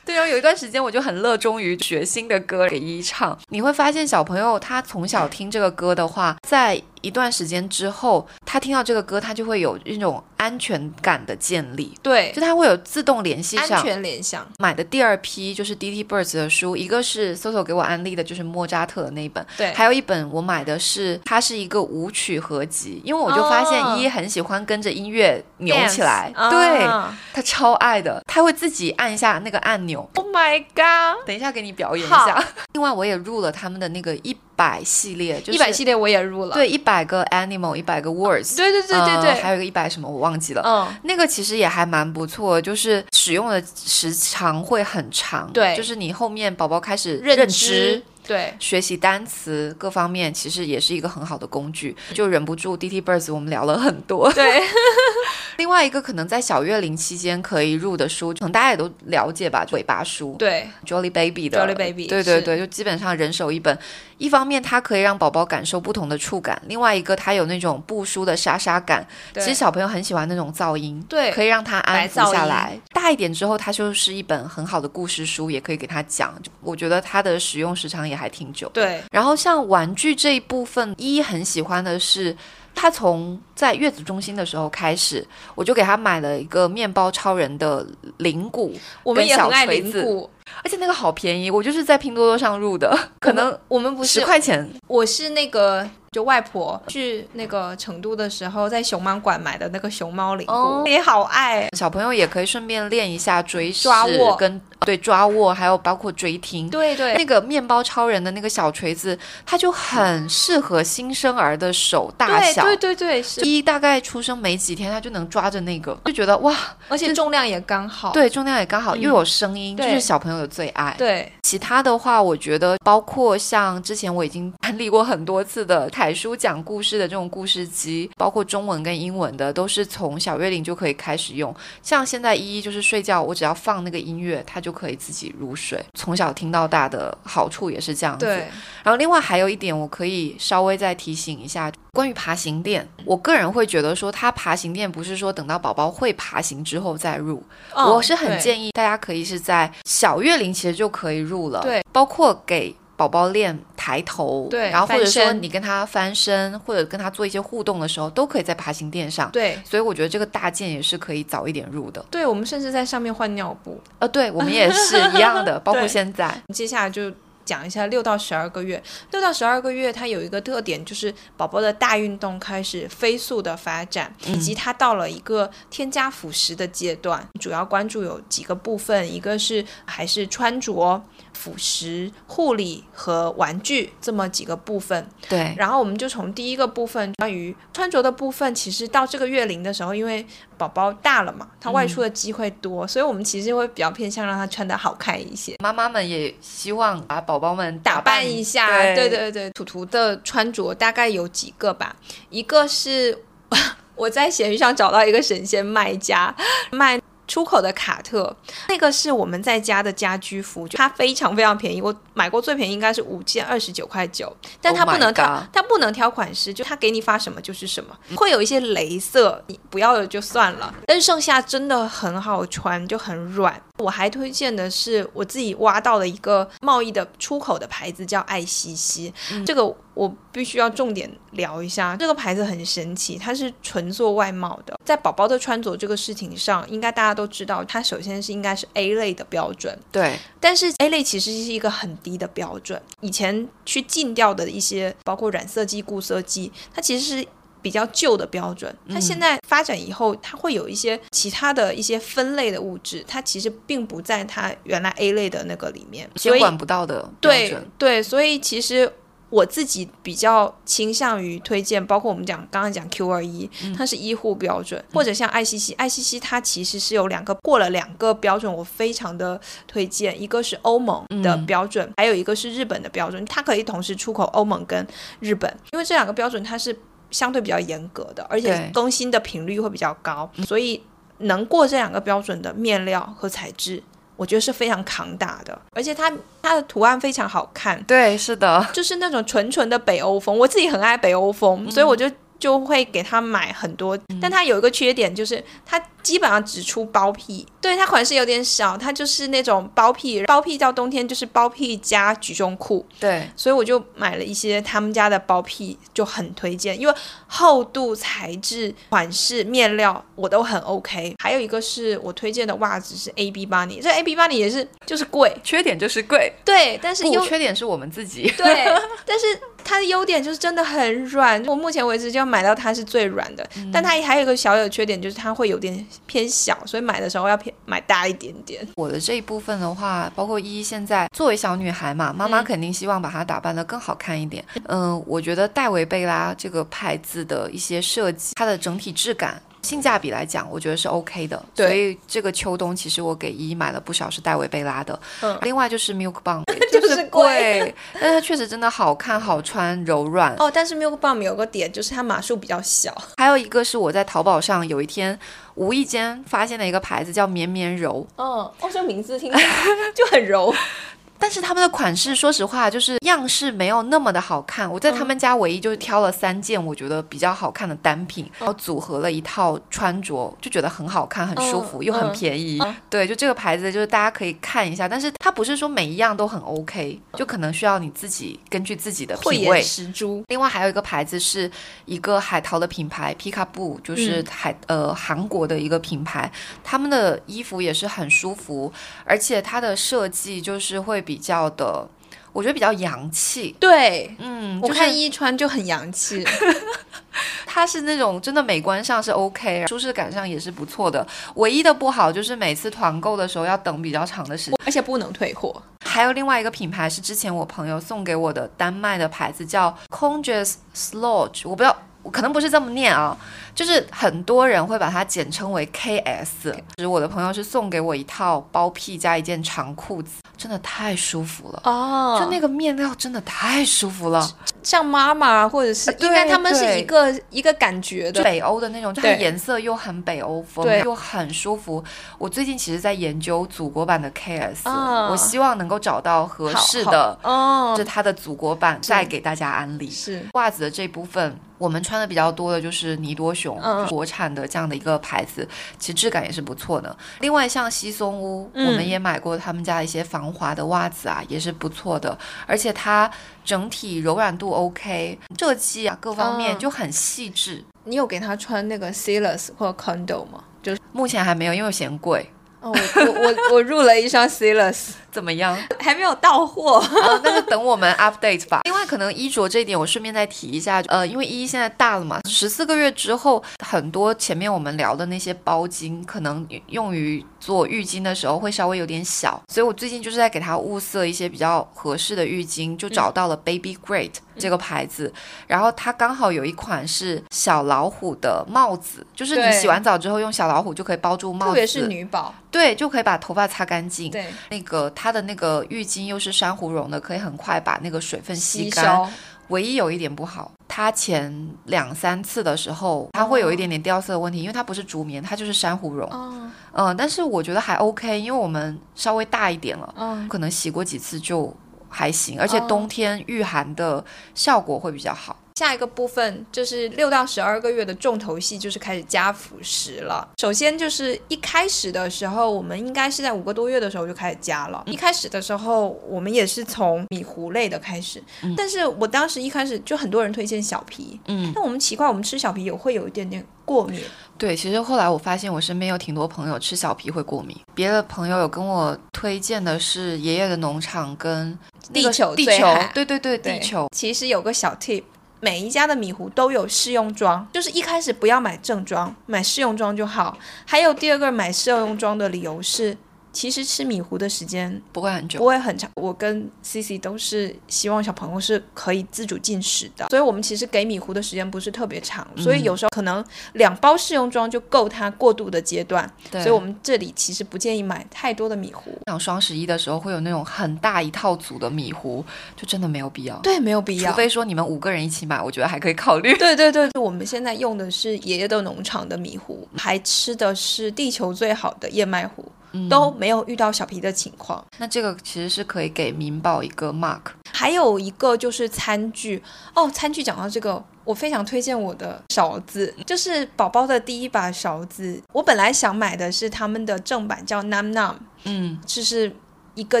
对啊，有一段时间我就很热衷于学新的歌给一唱。你会发现，小朋友他从小听这个歌的话，在。一段时间之后，他听到这个歌，他就会有那种安全感的建立。对，就他会有自动联系上安全联想。买的第二批就是 D T Birds 的书，一个是 Soso 给我安利的，就是莫扎特的那一本。对，还有一本我买的是，它是一个舞曲合集，因为我就发现依依很喜欢跟着音乐扭起来，对他超爱的，他会自己按一下那个按钮。Oh my god！等一下给你表演一下。另外，我也入了他们的那个一百系列，就是一百系列我也入了。对一百个 animal，一百个 words，对对对对对，呃还有一个一百什么我忘记了。嗯，那个其实也还蛮不错，就是使用的时长会很长。对就是你后面宝宝开始认知。对，学习单词各方面其实也是一个很好的工具，就忍不住 DT Birds 我们聊了很多。对，另外一个可能在小月龄期间可以入的书，可能大家也都了解吧，尾巴书，对，Jolly Baby 的 Jolly Baby，对对对，就基本上人手一本。一方面它可以让宝宝感受不同的触感，另外一个它有那种布书的沙沙感，其实小朋友很喜欢那种噪音，对可以让他安抚下来。大一点之后，它就是一本很好的故事书，也可以给他讲。我觉得它的使用时长也还挺久。对，然后像玩具这一部分，依依很喜欢的是，他从在月子中心的时候开始，我就给他买了一个面包超人的铃鼓，我们也很爱跟小锤子铃鼓。而且那个好便宜，我就是在拼多多上入的，可能我们不是十，块钱。我是那个就外婆去那个成都的时候，在熊猫馆买的那个熊猫铃鼓，哦也好爱。小朋友也可以顺便练一下追视抓握跟对抓握，还有包括追听。对对那个面包超人的那个小锤子，它就很适合新生儿的手大小。对对对对是，一大概出生没几天，他就能抓着那个，就觉得哇，而且重量也刚好。对，重量也刚好，嗯又有声音，就是小朋友的最爱。对其他的话，我觉得包括像之前我已经安利过很多次的凯叔讲故事的这种故事机，包括中文跟英文的，都是从小月龄就可以开始用。像现在依依就是睡觉，我只要放那个音乐，他就可以自己入睡。从小听到大的好处也是这样子。对，然后另外还有一点，我可以稍微再提醒一下，关于爬行垫，我个人会觉得说，它爬行垫不是说等到宝宝会爬行之后再入，哦我是很建议大家可以是在小月龄其实就可以入了，对，包括给。宝宝练抬头，对然后或者说你跟他翻身，或者跟他做一些互动的时候，都可以在爬行垫上。对所以我觉得这个大件也是可以早一点入的。对，我们甚至在上面换尿布。呃，对我们也是一样的，包括现在。接下来就讲一下六到十二个月。六到十二个月，它有一个特点，就是宝宝的大运动开始飞速的发展，以及它到了一个添加辅食的阶段。主要关注有几个部分，一个是还是穿着、辅食、护理和玩具这么几个部分。对，然后我们就从第一个部分，关于穿着的部分，其实到这个月龄的时候，因为宝宝大了嘛，他外出的机会多，所以我们其实会比较偏向让他穿的好看一些。妈妈们也希望把宝宝们打扮扮一下，对对对对，图图的穿着大概有几个吧，一个是 我在闲鱼上找到一个神仙卖家卖。出口的卡特，那个是我们在家的家居服，它非常非常便宜，我买过最便宜应该是五件二十九块九，但它 Oh 不能挑它不能挑款式，就它给你发什么就是什么，会有一些镭射，你不要了就算了，但是剩下真的很好穿，就很软。我还推荐的是我自己挖到了一个贸易的出口的牌子，叫爱西西。这个我必须要重点聊一下，这个牌子很神奇，它是纯做外贸的。在宝宝的穿着这个事情上，应该大家都知道，它首先是应该是 A 类的标准，对但是 A 类其实是一个很低的标准。以前去禁掉的一些，包括染色剂、固色剂，它其实是比较旧的标准。它现在发展以后，它会有一些其他的一些分类的物质，它其实并不在它原来 A 类的那个里面，所以监管不到的对。对，所以其实。我自己比较倾向于推荐，包括我们讲刚刚讲 Q 二一，它是医护标准，或者像爱西西，爱西西它其实是有两个过了两个标准，我非常的推荐，一个是欧盟的标准，还有一个是日本的标准，它可以同时出口欧盟跟日本，因为这两个标准它是相对比较严格的，而且更新的频率会比较高，所以能过这两个标准的面料和材质。我觉得是非常扛打的，而且它它的图案非常好看，对，是的，就是那种纯纯的北欧风。我自己很爱北欧风，所以我就就会给他买很多。但它有一个缺点，就是它基本上只出包屁，对它款式有点少，它就是那种包屁，包屁到冬天就是包屁加举重裤，对。所以我就买了一些他们家的包屁，就很推荐，因为厚度、材质、款式、面料我都很 OK。还有一个是我推荐的袜子是 AB Bunny，这 AB Bunny 也是就是贵，缺点就是贵，对，但是优，缺点是我们自己。对，但是它的优点就是真的很软，我目前为止就买到它是最软的，但它还有一个小小的缺点，就是它会有点偏小，所以买的时候要偏买大一点点。我的这一部分的话，包括依依现在作为小女孩嘛，妈妈肯定希望把她打扮得更好看一点。嗯，我觉得戴维贝拉这个牌子的一些设计，它的整体质感。性价比来讲，我觉得是 OK 的，所以这个秋冬其实我给依依买了不少是戴维贝拉的，嗯。另外就是 Milk Bomb 就是贵，但是它确实真的好看、好穿、柔软。哦，但是 Milk Bomb 有个点就是它码数比较小，还有一个是我在淘宝上有一天无意间发现的一个牌子叫绵绵柔，嗯，哦，这个名字听起来就很柔，但是他们的款式，说实话，就是样式没有那么的好看。我在他们家唯一就是挑了三件我觉得比较好看的单品，然后组合了一套穿着，就觉得很好看、很舒服，嗯又很便宜。嗯对，就这个牌子，就是大家可以看一下，但是它不是说每一样都很 OK，就可能需要你自己根据自己的慧品味眼。识珠。另外还有一个牌子是一个海淘的品牌皮卡布，就是海、呃韩国的一个品牌，他们的衣服也是很舒服，而且它的设计就是会比较的，我觉得比较洋气。对，嗯，我就是看一穿就很洋气。它是那种真的美观上是 OK，舒适感上也是不错的。唯一的不好就是每次团购的时候要等比较长的时间。而且不能退货。还有另外一个品牌是之前我朋友送给我的丹麦的牌子，叫 Conges Slodge，我不知道。我可能不是这么念啊，就是很多人会把它简称为 KS。就是我的朋友是送给我一套包屁加一件长裤子，真的太舒服了。哦。就那个面料真的太舒服了，像妈妈或者是应该他们是一个一个感觉的。北欧的那种，就它颜色又很北欧风，对。又很舒服。我最近其实在研究祖国版的 KS，、啊。我希望能够找到合适的，哦。是，它的祖国版，再给大家安利。是。袜子的这部分，我们穿的比较多的就是尼多熊，国产的这样的一个牌子，其实质感也是不错的。另外像西松屋，嗯我们也买过他们家一些防滑的袜子啊，也是不错的，而且它整体柔软度 OK，设计啊各方面嗯就很细致。你有给他穿那个 Silas 或 Condo 吗？就是目前还没有，因为我嫌贵。哦，我我我我入了一双 Silas，怎么样？还没有到货。呃，那就等我们 update 吧。另外，可能衣着这一点，我顺便再提一下，呃，因为依依现在大了嘛，十四个月之后，很多前面我们聊的那些包巾，可能用于做浴巾的时候会稍微有点小，所以我最近就是在给它物色一些比较合适的浴巾，就找到了 Baby Great 这个牌子，然后它刚好有一款是小老虎的帽子，就是你洗完澡之后用小老虎就可以包住帽子，特别是女宝，对，就可以把头发擦干净。对，那个它的那个浴巾又是珊瑚绒的，可以很快把那个水分吸吸干。收。唯一有一点不好，它前两三次的时候，它会有一点点掉色的问题，因为它不是竹棉，它就是珊瑚绒。哦，嗯，但是我觉得还 OK，因为我们稍微大一点了，嗯，可能洗过几次就还行，而且哦冬天御寒的效果会比较好。下一个部分就是六到十二个月的重头戏，就是开始加辅食了。首先就是一开始的时候，我们应该是在五个多月的时候就开始加了。一开始的时候，我们也是从米糊类的开始，但是我当时一开始就很多人推荐小皮，嗯，但我们奇怪，我们吃小皮也会有一点点过敏。对，其实后来我发现我身边有挺多朋友吃小皮会过敏，别的朋友有跟我推荐的是爷爷的农场跟那个地球地球，对对对，对地球。其实有个小 tip，每一家的米糊都有试用装，就是一开始不要买正装，买试用装就好。还有第二个买试用装的理由是，其实吃米糊的时间不会很久不。会很长。我跟 CC 都是希望小朋友是可以自主进食的，所以我们其实给米糊的时间不是特别长，所以有时候可能两包试用装就够它过渡的阶段。对，所以我们这里其实不建议买太多的米糊。像双十一的时候会有那种很大一套组的米糊，就真的没有必要。对，没有必要除。非说你们五个人一起买，我觉得还可以考虑。对对对，我们现在用的是爷爷的农场的米糊，还吃的是地球最好的燕麦糊，都没有遇到小皮的情况。那这个其实是可以给民宝一个 mark。还有一个就是餐具哦，餐具讲到这个，我非常推荐我的勺子，就是宝宝的第一把勺子。我本来想买的是他们的正版，叫 Nam Nam，嗯，就是一个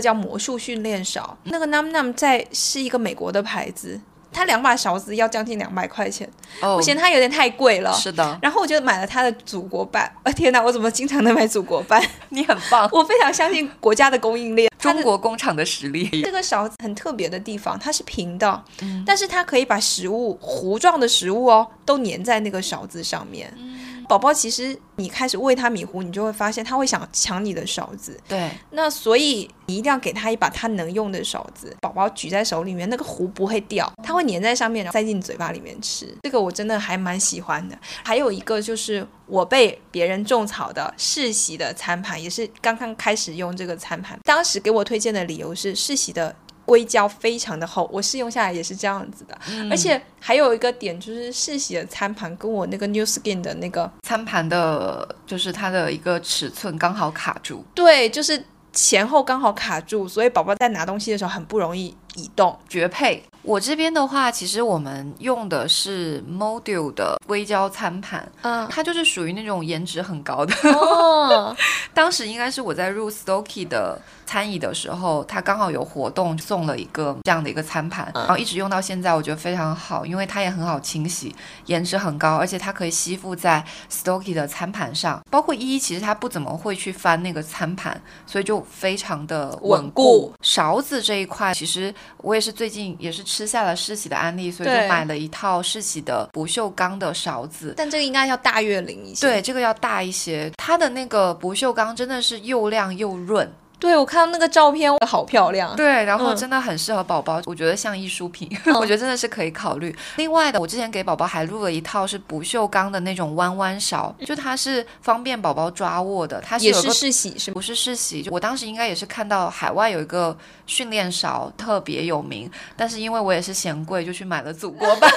叫魔术训练勺。那个 Nam Nam 在是一个美国的牌子，它两把勺子要将近两百块钱，哦我嫌它有点太贵了。是的，然后我就买了它的祖国版，啊 天哪，我怎么经常能买祖国版？你很棒，我非常相信国家的供应链。中国工厂的实力。这个勺子很特别的地方，它是平的，嗯但是它可以把食物糊状的食物哦，都粘在那个勺子上面。嗯宝宝其实你开始喂他米糊，你就会发现他会想抢你的勺子，对，那所以你一定要给他一把他能用的勺子，宝宝举在手里面，那个糊不会掉，它会粘在上面，然后塞进嘴巴里面吃。这个我真的还蛮喜欢的。还有一个就是我被别人种草的世袭的餐盘，也是刚刚开始用这个餐盘，当时给我推荐的理由是世袭的。硅胶非常的厚，我试用下来也是这样子的，而且还有一个点就是世喜的餐盘跟我那个 New Skin 的那个餐盘的，就是它的一个尺寸刚好卡住，对，就是前后刚好卡住，所以宝宝在拿东西的时候很不容易移动。绝配。我这边的话，其实我们用的是 Module 的硅胶餐盘，嗯，它就是属于那种颜值很高的。哦，当时应该是我在入 Stoky 的餐椅的时候，它刚好有活动送了一个这样的一个餐盘，然后一直用到现在，我觉得非常好，因为它也很好清洗，颜值很高，而且它可以吸附在 Stoky 的餐盘上。包括依依其实它不怎么会去翻那个餐盘，所以就非常的稳稳固。勺子这一块，其实我也是最近也是吃下了世喜的安利，所以就买了一套世喜的不锈钢的勺子。但这个应该要大月龄一些。对，这个要大一些。它的那个不锈钢真的是又亮又润，对，我看到那个照片好漂亮。对，然后嗯真的很适合宝宝，我觉得像艺术品，我觉得真的是可以考虑。另外的，我之前给宝宝还录了一套是不锈钢的那种弯弯勺，就它是方便宝宝抓握的，它是也。是世喜是？不是世袭，我当时应该也是看到海外有一个训练勺特别有名，但是因为我也是嫌贵，就去买了祖国 版。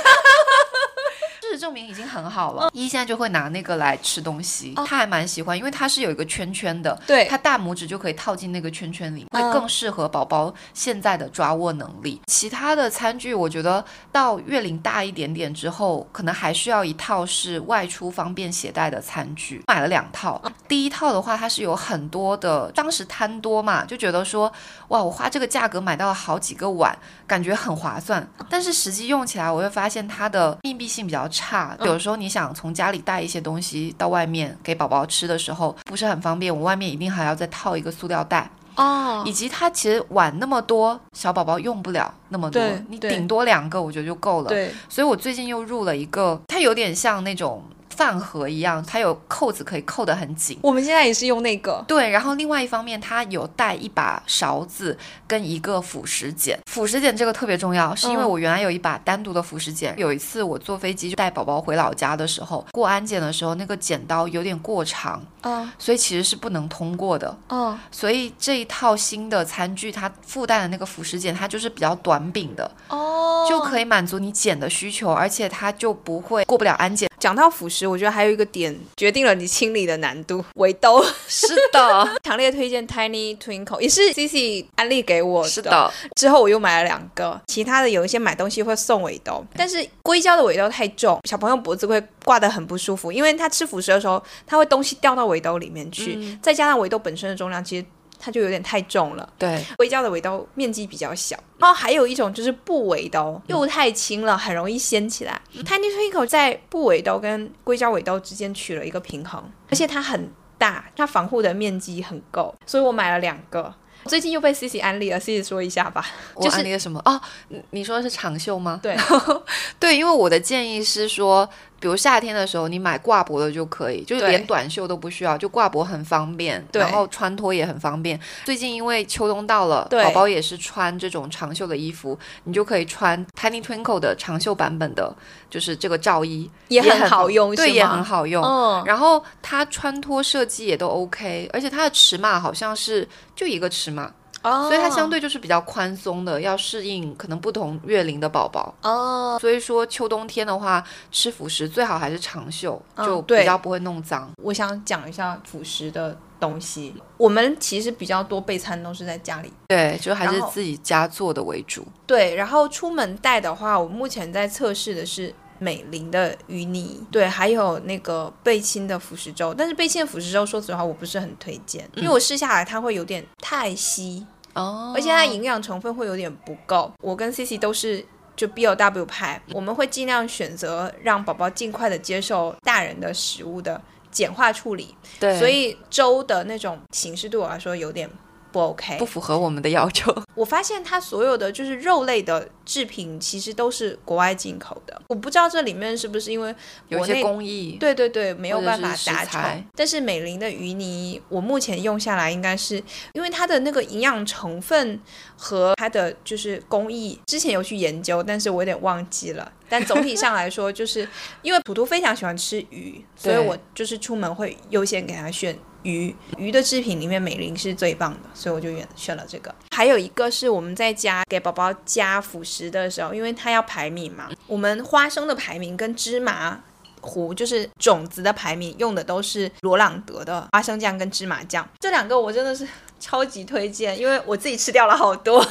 事实证明已经很好了，一现在就会拿那个来吃东西，他还蛮喜欢，因为它是有一个圈圈的，对，他大拇指就可以套进那个圈圈里，会嗯更适合宝宝现在的抓握能力。其他的餐具，我觉得到月龄大一点点之后，可能还需要一套是外出方便携带的餐具。买了两套，第一套的话，它是有很多的，当时贪多嘛，就觉得说，哇，我花这个价格买到了好几个碗，感觉很划算。但是实际用起来，我会发现它的密闭性比较差，有时候你想从家里带一些东西到外面给宝宝吃的时候，不是很方便。我外面一定还要再套一个塑料袋，哦以及它其实碗那么多，小宝宝用不了那么多你顶多两个我觉得就够了。对，所以我最近又入了一个，它有点像那种饭盒一样，它有扣子可以扣得很紧。我们现在也是用那个。对，然后另外一方面，它有带一把勺子跟一个辅食剪。辅食剪这个特别重要，是因为嗯我原来有一把单独的辅食剪。有一次我坐飞机就带宝宝回老家的时候，过安检的时候，那个剪刀有点过长，嗯所以其实是不能通过的。嗯，所以这一套新的餐具，它附带的那个辅食剪，它就是比较短柄的，哦，就可以满足你剪的需求，而且它就不会过不了安检。讲到辅食，我觉得还有一个点决定了你清理的难度，围兜。是的，强烈推荐 Tiny Twinkle，也是 C C 安利给我是的，之后我又买了两个，其他的有一些买东西会送围兜，但是硅胶的围兜太重，小朋友脖子会挂得很不舒服，因为他吃辅食的时候，他会东西掉到围兜里面去，再加上围兜本身的重量，其实它就有点太重了。对，硅胶的尾刀面积比较小，然后还有一种就是布尾刀，又太轻了，很容易掀起来。Tiny Twinkle 在布尾刀跟硅胶尾刀之间取了一个平衡，而且它很大，它防护的面积很够，所以我买了两个。最近又被 C C 安利了，C C 说一下吧。我就是安利了什么？哦，你你说的是长袖吗？对，对，因为我的建议是说，比如夏天的时候，你买挂脖的就可以，就是连短袖都不需要，就挂脖很方便，然后穿脱也很方便。最近因为秋冬到了，宝宝也是穿这种长袖的衣服，你就可以穿 Tiny Twinkle 的长袖版本的，就是这个罩衣，也很很好用，对，也很好用。嗯，然后它穿脱设计也都 OK，而且它的尺码好像是就一个尺码，哦所以它相对就是比较宽松的，要适应可能不同月龄的宝宝。哦，所以说秋冬天的话，吃辅食最好还是长袖，就比较不会弄脏。我想讲一下辅食的东西。我们其实比较多备餐都是在家里对，就还是自己家做的为主。对，然后出门带的话，我目前在测试的是美林的鱼泥，对，还有那个贝亲的辅食粥。但是贝亲的辅食粥，说实话我不是很推荐，因为我试下来它会有点太稀，哦而且它营养成分会有点不够。我跟 C C 都是就 B O W 派，我们会尽量选择让宝宝尽快的接受大人的食物的简化处理。对，所以粥的那种形式对我来说有点不 OK，不符合我们的要求。我发现它所有的就是肉类的制品，其实都是国外进口的。我不知道这里面是不是因为有一些工艺，对对对，没有办法达成。但是美林的鱼泥，我目前用下来，应该是因为它的那个营养成分和它的就是工艺，之前有去研究，但是我有点忘记了。但总体上来说，就是因为普图非常喜欢吃鱼，所以我就是出门会优先给他选。鱼鱼的制品里面，美林是最棒的，所以我就选选了这个。还有一个是我们在家给宝宝加辅食的时候，因为他要排名嘛，我们花生的排名跟芝麻糊就是种子的排名用的都是罗朗德的花生酱跟芝麻酱，这两个我真的是 超级推荐，因为我自己吃掉了好多。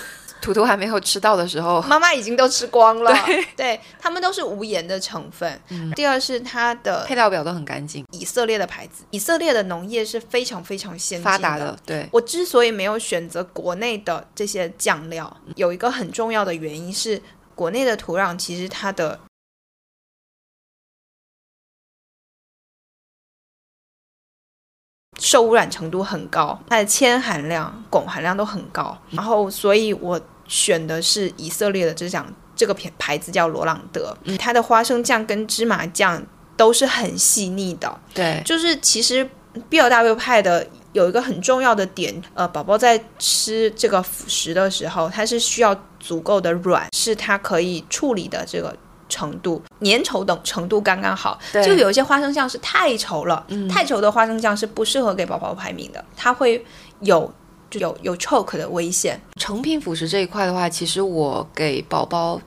图图还没有吃到的时候，妈妈已经都吃光了。对，对他们都是无盐的成分。嗯第二是它的配料表都很干净，以色列的牌子。以色列的农业是非常非常先进发达的。对我之所以没有选择国内的这些酱料，有一个很重要的原因是，国内的土壤其实它的受污染程度很高，它的铅含量、汞含量都很高。然后，所以我。选的是以色列的这讲这个品牌子叫罗朗德，它的花生酱跟芝麻酱都是很细腻的。对，就是其实 B L W 派的有一个很重要的点，呃，宝宝在吃这个辅食的时候，它是需要足够的软，是它可以处理的这个程度，粘稠等程度刚刚好。就有一些花生酱是太稠了，太稠的花生酱是不适合给宝宝排名的，它会有。就有有 choke 的危险。成品辅食这一块的话，其实我给宝宝。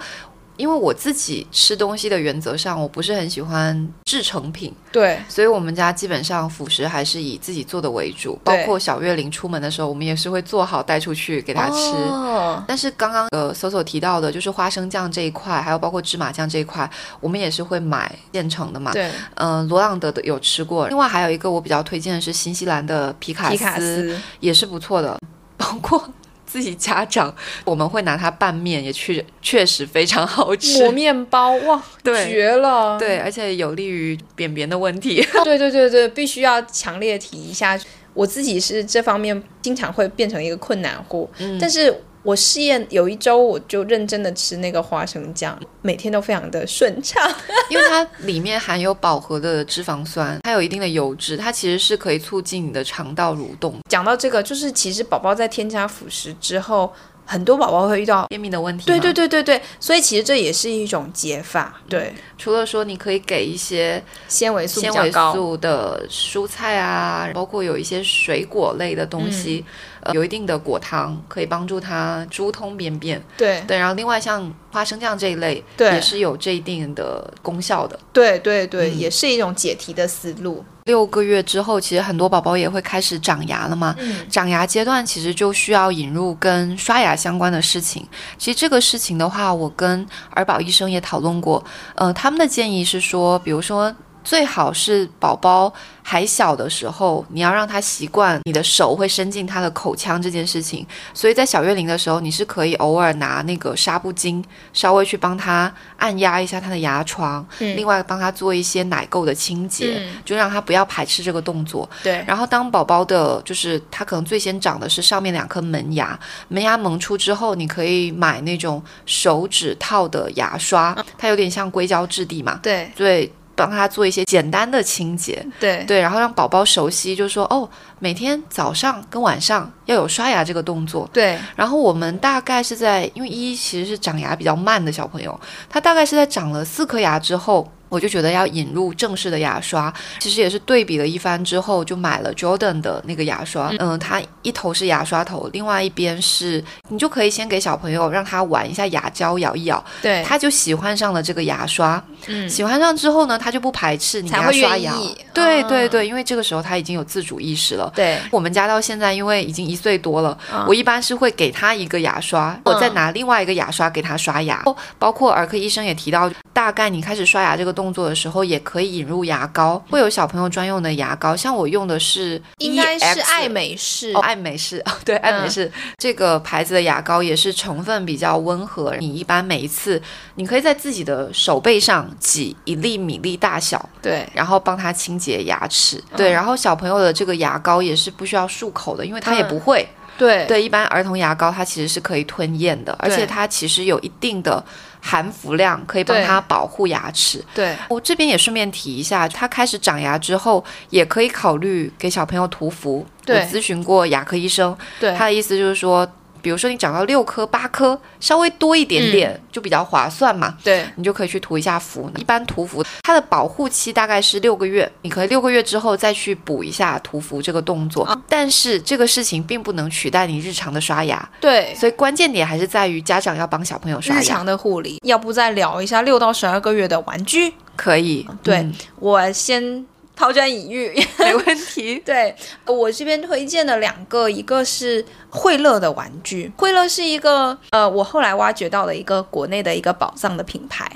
因为我自己吃东西的原则上，我不是很喜欢制成品，对，所以我们家基本上辅食还是以自己做的为主。包括小月龄出门的时候，我们也是会做好带出去给他吃。但是刚刚呃，搜搜提到的，就是花生酱这一块，还有包括芝麻酱这一块，我们也是会买现成的嘛。对，嗯，罗朗德的有吃过。另外还有一个我比较推荐的是新西兰的皮卡斯，也是不错的，包括。自己家长，我们会拿它拌面，也确确实非常好吃。抹面包哇，对，绝了！对，而且有利于便便的问题。对对对对，必须要强烈提一下，我自己是这方面经常会变成一个困难户，但是。我试验有一周，我就认真的吃那个花生酱，每天都非常的顺畅，因为它里面含有饱和的脂肪酸，它有一定的油脂，它其实是可以促进你的肠道蠕动。讲到这个，就是其实宝宝在添加辅食之后。很多宝宝会遇到便秘的问题，对对对对对，所以其实这也是一种解法。对，除了说你可以给一些纤维素、纤维素的蔬菜啊，包括有一些水果类的东西，呃，有一定的果糖可以帮助它疏通便便。对对，然后另外像花生酱这一类，对，也是有这一定的功效的。对对对，也是一种解题的思路。六个月之后，其实很多宝宝也会开始长牙了嘛。长牙阶段其实就需要引入跟刷牙相关的事情。其实这个事情的话，我跟儿保医生也讨论过。呃，他们的建议是说，比如说。最好是宝宝还小的时候，你要让他习惯你的手会伸进他的口腔这件事情。所以在小月龄的时候，你是可以偶尔拿那个纱布巾，稍微去帮他按压一下他的牙床，另外帮他做一些奶垢的清洁，就让他不要排斥这个动作。对。然后当宝宝的，就是他可能最先长的是上面两颗门牙，门牙萌出之后，你可以买那种手指套的牙刷，它有点像硅胶质地嘛。对。对。帮他做一些简单的清洁，对对，然后让宝宝熟悉，就是说哦，每天早上跟晚上要有刷牙这个动作，对。然后我们大概是在，因为一其实是长牙比较慢的小朋友，他大概是在长了四颗牙之后。我就觉得要引入正式的牙刷，其实也是对比了一番之后，就买了 Jordan 的那个牙刷。嗯，它一头是牙刷头，另外一边是你就可以先给小朋友让他玩一下牙胶，咬一咬，对，他就喜欢上了这个牙刷。嗯，喜欢上之后呢，他就不排斥你给他刷牙。对对对，因为这个时候他已经有自主意识了。对，我们家到现在因为已经一岁多了，我一般是会给他一个牙刷，我再拿另外一个牙刷给他刷牙。包括儿科医生也提到，大概你开始刷牙这个。动作的时候，也可以引入牙膏，会有小朋友专用的牙膏。像我用的是应该是爱美仕哦，爱美仕哦，对，爱美仕、这个牌子的牙膏也是成分比较温和。你一般每一次，你可以在自己的手背上挤一粒米粒大小，对然后帮他清洁牙齿。对，然后小朋友的这个牙膏也是不需要漱口的，因为他也不会。对对，一般儿童牙膏它其实是可以吞咽的，而且它其实有一定的含氟量，可以帮对它保护牙齿。对我这边也顺便提一下，他开始长牙之后，也可以考虑给小朋友涂氟。我对咨询过牙科医生，对他的意思就是说，比如说你长到六颗、八颗，稍微多一点点，嗯就比较划算嘛。对你就可以去涂一下氟。一般涂氟它的保护期大概是六个月，你可以六个月之后再去补一下涂氟这个动作。但是这个事情并不能取代你日常的刷牙，对，所以关键点还是在于家长要帮小朋友刷牙日常。的护理，要不再聊一下六到十二个月的玩具？可以，对嗯我先抛砖引玉。没问题。对我这边推荐的两个，一个是惠乐的玩具。惠乐是一个呃，我后来挖掘到了一个国内的一个宝藏的品牌，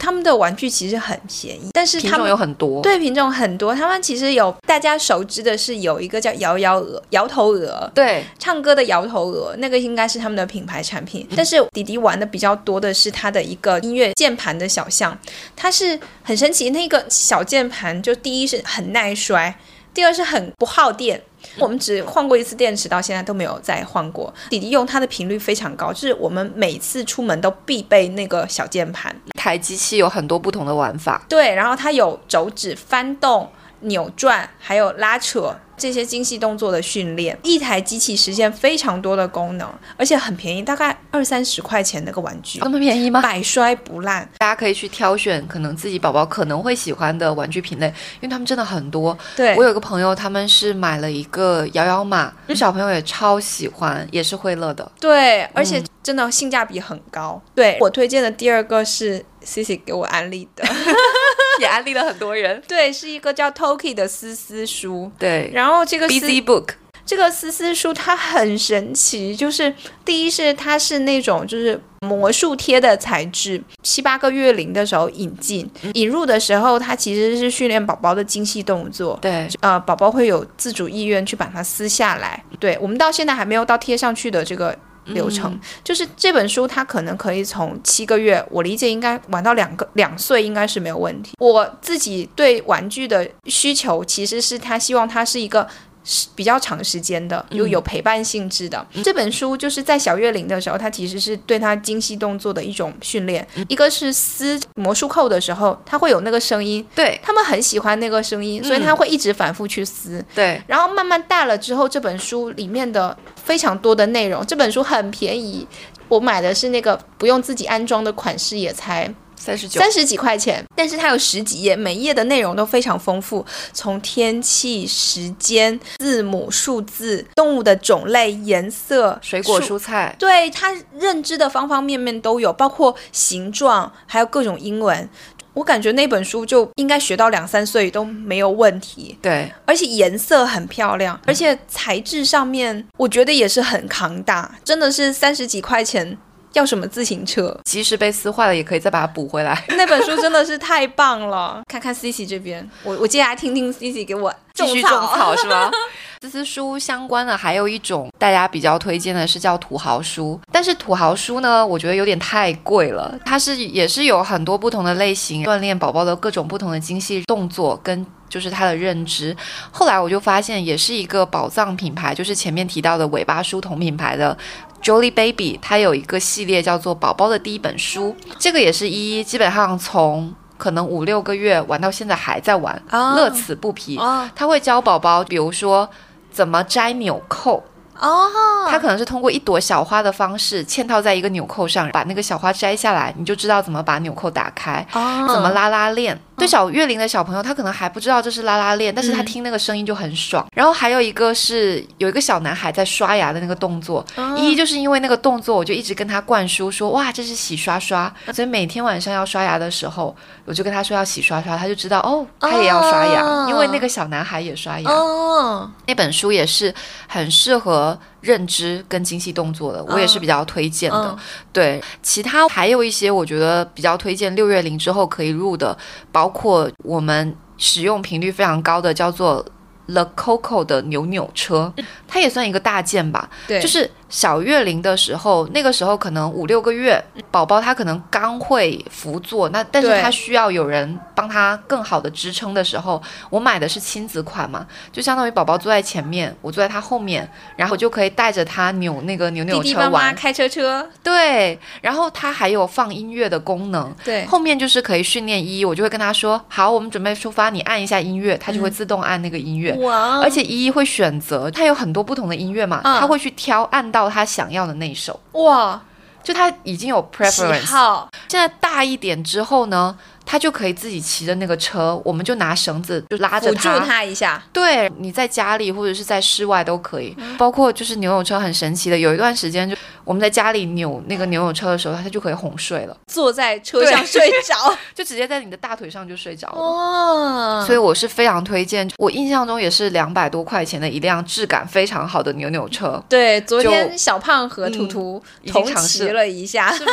他们的玩具其实很便宜，但是品种有很多，对品种很多，他们其实有大家熟知的是有一个叫摇摇鹅、摇头鹅。对唱歌的摇头鹅，那个应该是他们的品牌产品。但是迪迪玩的比较多的是它的一个音乐键盘的小象，它是很神奇。那个小键盘就第一是很耐摔，第二是很不耗电。我们只换过一次电池，到现在都没有再换过。弟弟用它的频率非常高，就是我们每次出门都必备那个小键盘。一台机器有很多不同的玩法。对，然后它有手指翻动、扭转，还有拉扯这些精细动作的训练。一台机器实现非常多的功能，而且很便宜，大概二三十块钱那个玩具那，么便宜吗？百摔不烂。大家可以去挑选可能自己宝宝可能会喜欢的玩具品类，因为他们真的很多。对我有个朋友，他们是买了一个摇摇马，就小朋友也超喜欢，也是惠乐的。对，而且真的性价比很高。对我推荐的第二个是 C C 给我安利的，也安利了很多人。对，是一个叫 Toki 的丝丝书。对然后这个丝，Busy Book，这个丝丝书它很神奇，就是第一是它是那种就是魔术贴的材质，七八个月龄的时候引进，引入的时候它其实是训练宝宝的精细动作。对，呃，宝宝会有自主意愿去把它撕下来。对我们到现在还没有到贴上去的这个流程，就是这本书它可能可以从七个月，我理解应该玩到两个两岁应该是没有问题。我自己对玩具的需求其实是他希望它是一个。是比较长时间的，有有陪伴性质的。这本书就是在小月龄的时候，它其实是对他精细动作的一种训练。一个是撕魔术扣的时候，它会有那个声音，对，他们很喜欢那个声音，所以他会一直反复去撕。对，然后慢慢大了之后，这本书里面的非常多的内容，这本书很便宜，我买的是那个不用自己安装的款式，也才三十九，三十几块钱，但是它有十几页，每一页的内容都非常丰富，从天气、时间、字母、数字、动物的种类、颜色、水果、蔬菜，对它认知的方方面面都有，包括形状，还有各种英文。我感觉那本书就应该学到两三岁都没有问题，对，而且颜色很漂亮，而且材质上面我觉得也是很扛打，真的是三十几块钱。要什么自行车？即使被撕坏了，也可以再把它补回来。那本书真的是太棒了！看看 C C 这边，我我接下来听听 C C 给我继续种草是吗？丝丝书相关的还有一种大家比较推荐的是叫土豪书，但是土豪书呢，我觉得有点太贵了。它是也是有很多不同的类型，锻炼宝宝的各种不同的精细动作跟就是他的认知。后来我就发现，也是一个宝藏品牌，就是前面提到的尾巴书同品牌的 Jolly Baby，它有一个系列叫做《宝宝的第一本书》，这个也是一一基本上从。可能五六个月玩到现在还在玩，哦乐此不疲。哦他会教宝宝，比如说怎么摘纽扣，哦，他可能是通过一朵小花的方式嵌套在一个纽扣上，把那个小花摘下来，你就知道怎么把纽扣打开，哦。怎么拉拉链。对小月龄的小朋友，他可能还不知道这是拉拉链，但是他嗯听那个声音就很爽。然后还有一个是有一个小男孩在刷牙的那个动作，哦一就是因为那个动作，我就一直跟他灌输说，哇，这是洗刷刷，所以每天晚上要刷牙的时候，我就跟他说要洗刷刷，他就知道哦，他也要刷牙，哦因为那个小男孩也刷牙。哦，那本书也是很适合合认知跟精细动作的，我也是比较推荐的。嗯对，其他还有一些我觉得比较推荐六月龄之后可以入的，包括我们使用频率非常高的叫做 The Coco 的扭扭车，它也算一个大件吧。对，就是小月龄的时候，那个时候可能五六个月，宝宝他可能刚会扶坐，那但是他需要有人帮他更好的支撑的时候，我买的是亲子款嘛，就相当于宝宝坐在前面，我坐在他后面，然后我就可以带着他扭那个扭扭弟弟妈妈车玩，开车车，对，然后它还有放音乐的功能。对，后面就是可以训练依依，我就会跟他说：“好，我们准备出发，你按一下音乐，它就会自动按那个音乐。哇。而且依依会选择，她有很多不同的音乐嘛，嗯。他会去挑按到他想要的那一首，哇，就他已经有 preference。好，现在大一点之后呢，他就可以自己骑着那个车，我们就拿绳子就拉着他一下，对，你在家里或者是在室外都可以，包括就是扭扭车很神奇的，有一段时间就我们在家里扭那个扭扭车的时候，它就可以哄睡了，坐在车上睡着，就直接在你的大腿上就睡着了。哦，所以我是非常推荐，我印象中也是两百多块钱的一辆质感非常好的扭扭车，对，昨天小胖和图图已经同尝试骑了一下，是吧？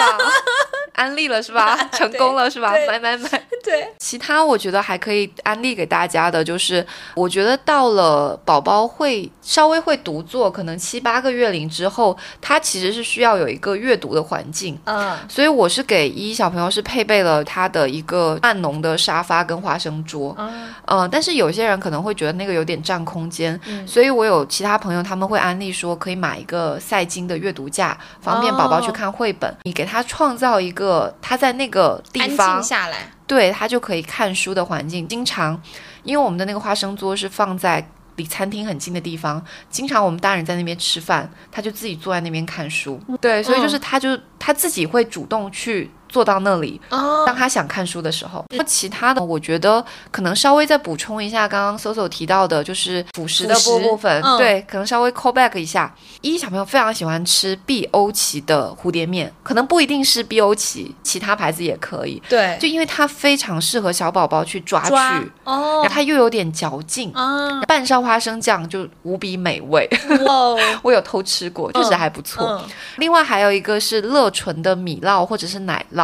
安利了是吧？成功了是吧？对买买买！对，其他我觉得还可以安利给大家的，就是我觉得到了宝宝会稍微会读坐，可能七八个月龄之后，他其实是需要有一个阅读的环境。嗯，所以我是给依依小朋友是配备了他的一个暗浓的沙发跟花生桌，嗯。呃，但是有些人可能会觉得那个有点占空间，嗯。所以我有其他朋友他们会安利说可以买一个赛金的阅读架，方便宝宝去看绘本。你给他创造一个他在那个地安方静下来，对他就可以看书的环境。经常，因为我们的那个花生桌是放在离餐厅很近的地方，经常我们大人在那边吃饭，他就自己坐在那边看书。对，所以就是他就他自己会主动去坐到那里，哦当他想看书的时候。那其他的，我觉得可能稍微再补充一下，刚刚 Soso 提到的，就是辅食的食部分，嗯对，可能稍微 call back 一下。依依小朋友非常喜欢吃碧欧奇的蝴蝶面，可能不一定是碧欧奇，其他牌子也可以。对，就因为它非常适合小宝宝去抓抓，哦然后它又有点嚼劲，啊，拌上花生酱就无比美味。哇哦，我有偷吃过，确实还不错。嗯另外还有一个是乐纯的米酪或者是奶酪，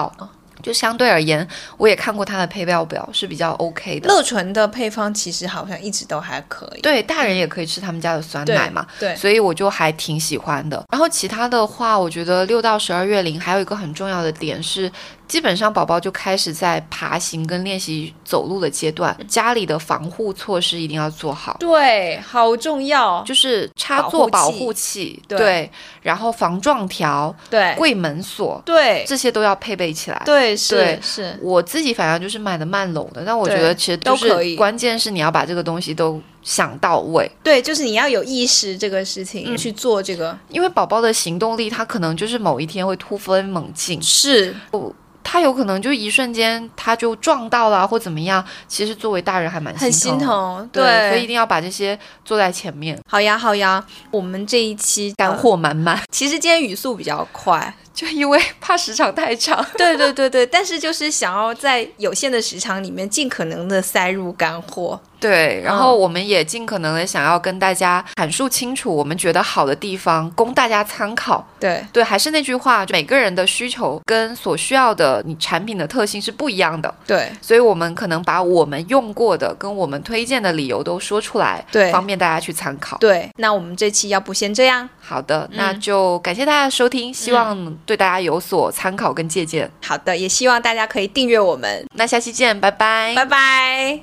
就相对而言，我也看过它的配料表是比较 OK 的。乐纯的配方其实好像一直都还可以，对，大人也可以吃他们家的酸奶嘛，对，所以我就还挺喜欢的。然后其他的话，我觉得六到十二月龄还有一个很重要的点是，基本上宝宝就开始在爬行跟练习走路的阶段，家里的防护措施一定要做好。对，好重要，就是插座保保护器，对。然后防撞条、对。柜门锁，对。这些都要配备起来。对是对是，我自己反正就是买的慢楼的，但我觉得其实都可以。是关键是你要把这个东西都想到位，对，就是你要有意识这个事情、嗯。去做这个，因为宝宝的行动力他可能就是某一天会突飞猛进，是他有可能就一瞬间他就撞到了或怎么样，其实作为大人还蛮很心。疼，对，所以一定要把这些做在前面，好呀好呀，我们这一期干、货满满。其实今天语速比较快，就因为怕时长太长，对对对对，但是就是想要在有限的时长里面尽可能的塞入干货，对，然后我们也尽可能的想要跟大家阐述清楚我们觉得好的地方，供大家参考。对对，还是那句话，每个人的需求跟所需要的你产品的特性是不一样的，对所以我们可能把我们用过的跟我们推荐的理由都说出来，对方便大家去参考。对，那我们这期要不先这样，好的，那嗯就感谢大家的收听，希望对大家有所参考跟借鉴。好的，也希望大家可以订阅我们，那下期见，拜拜。拜拜。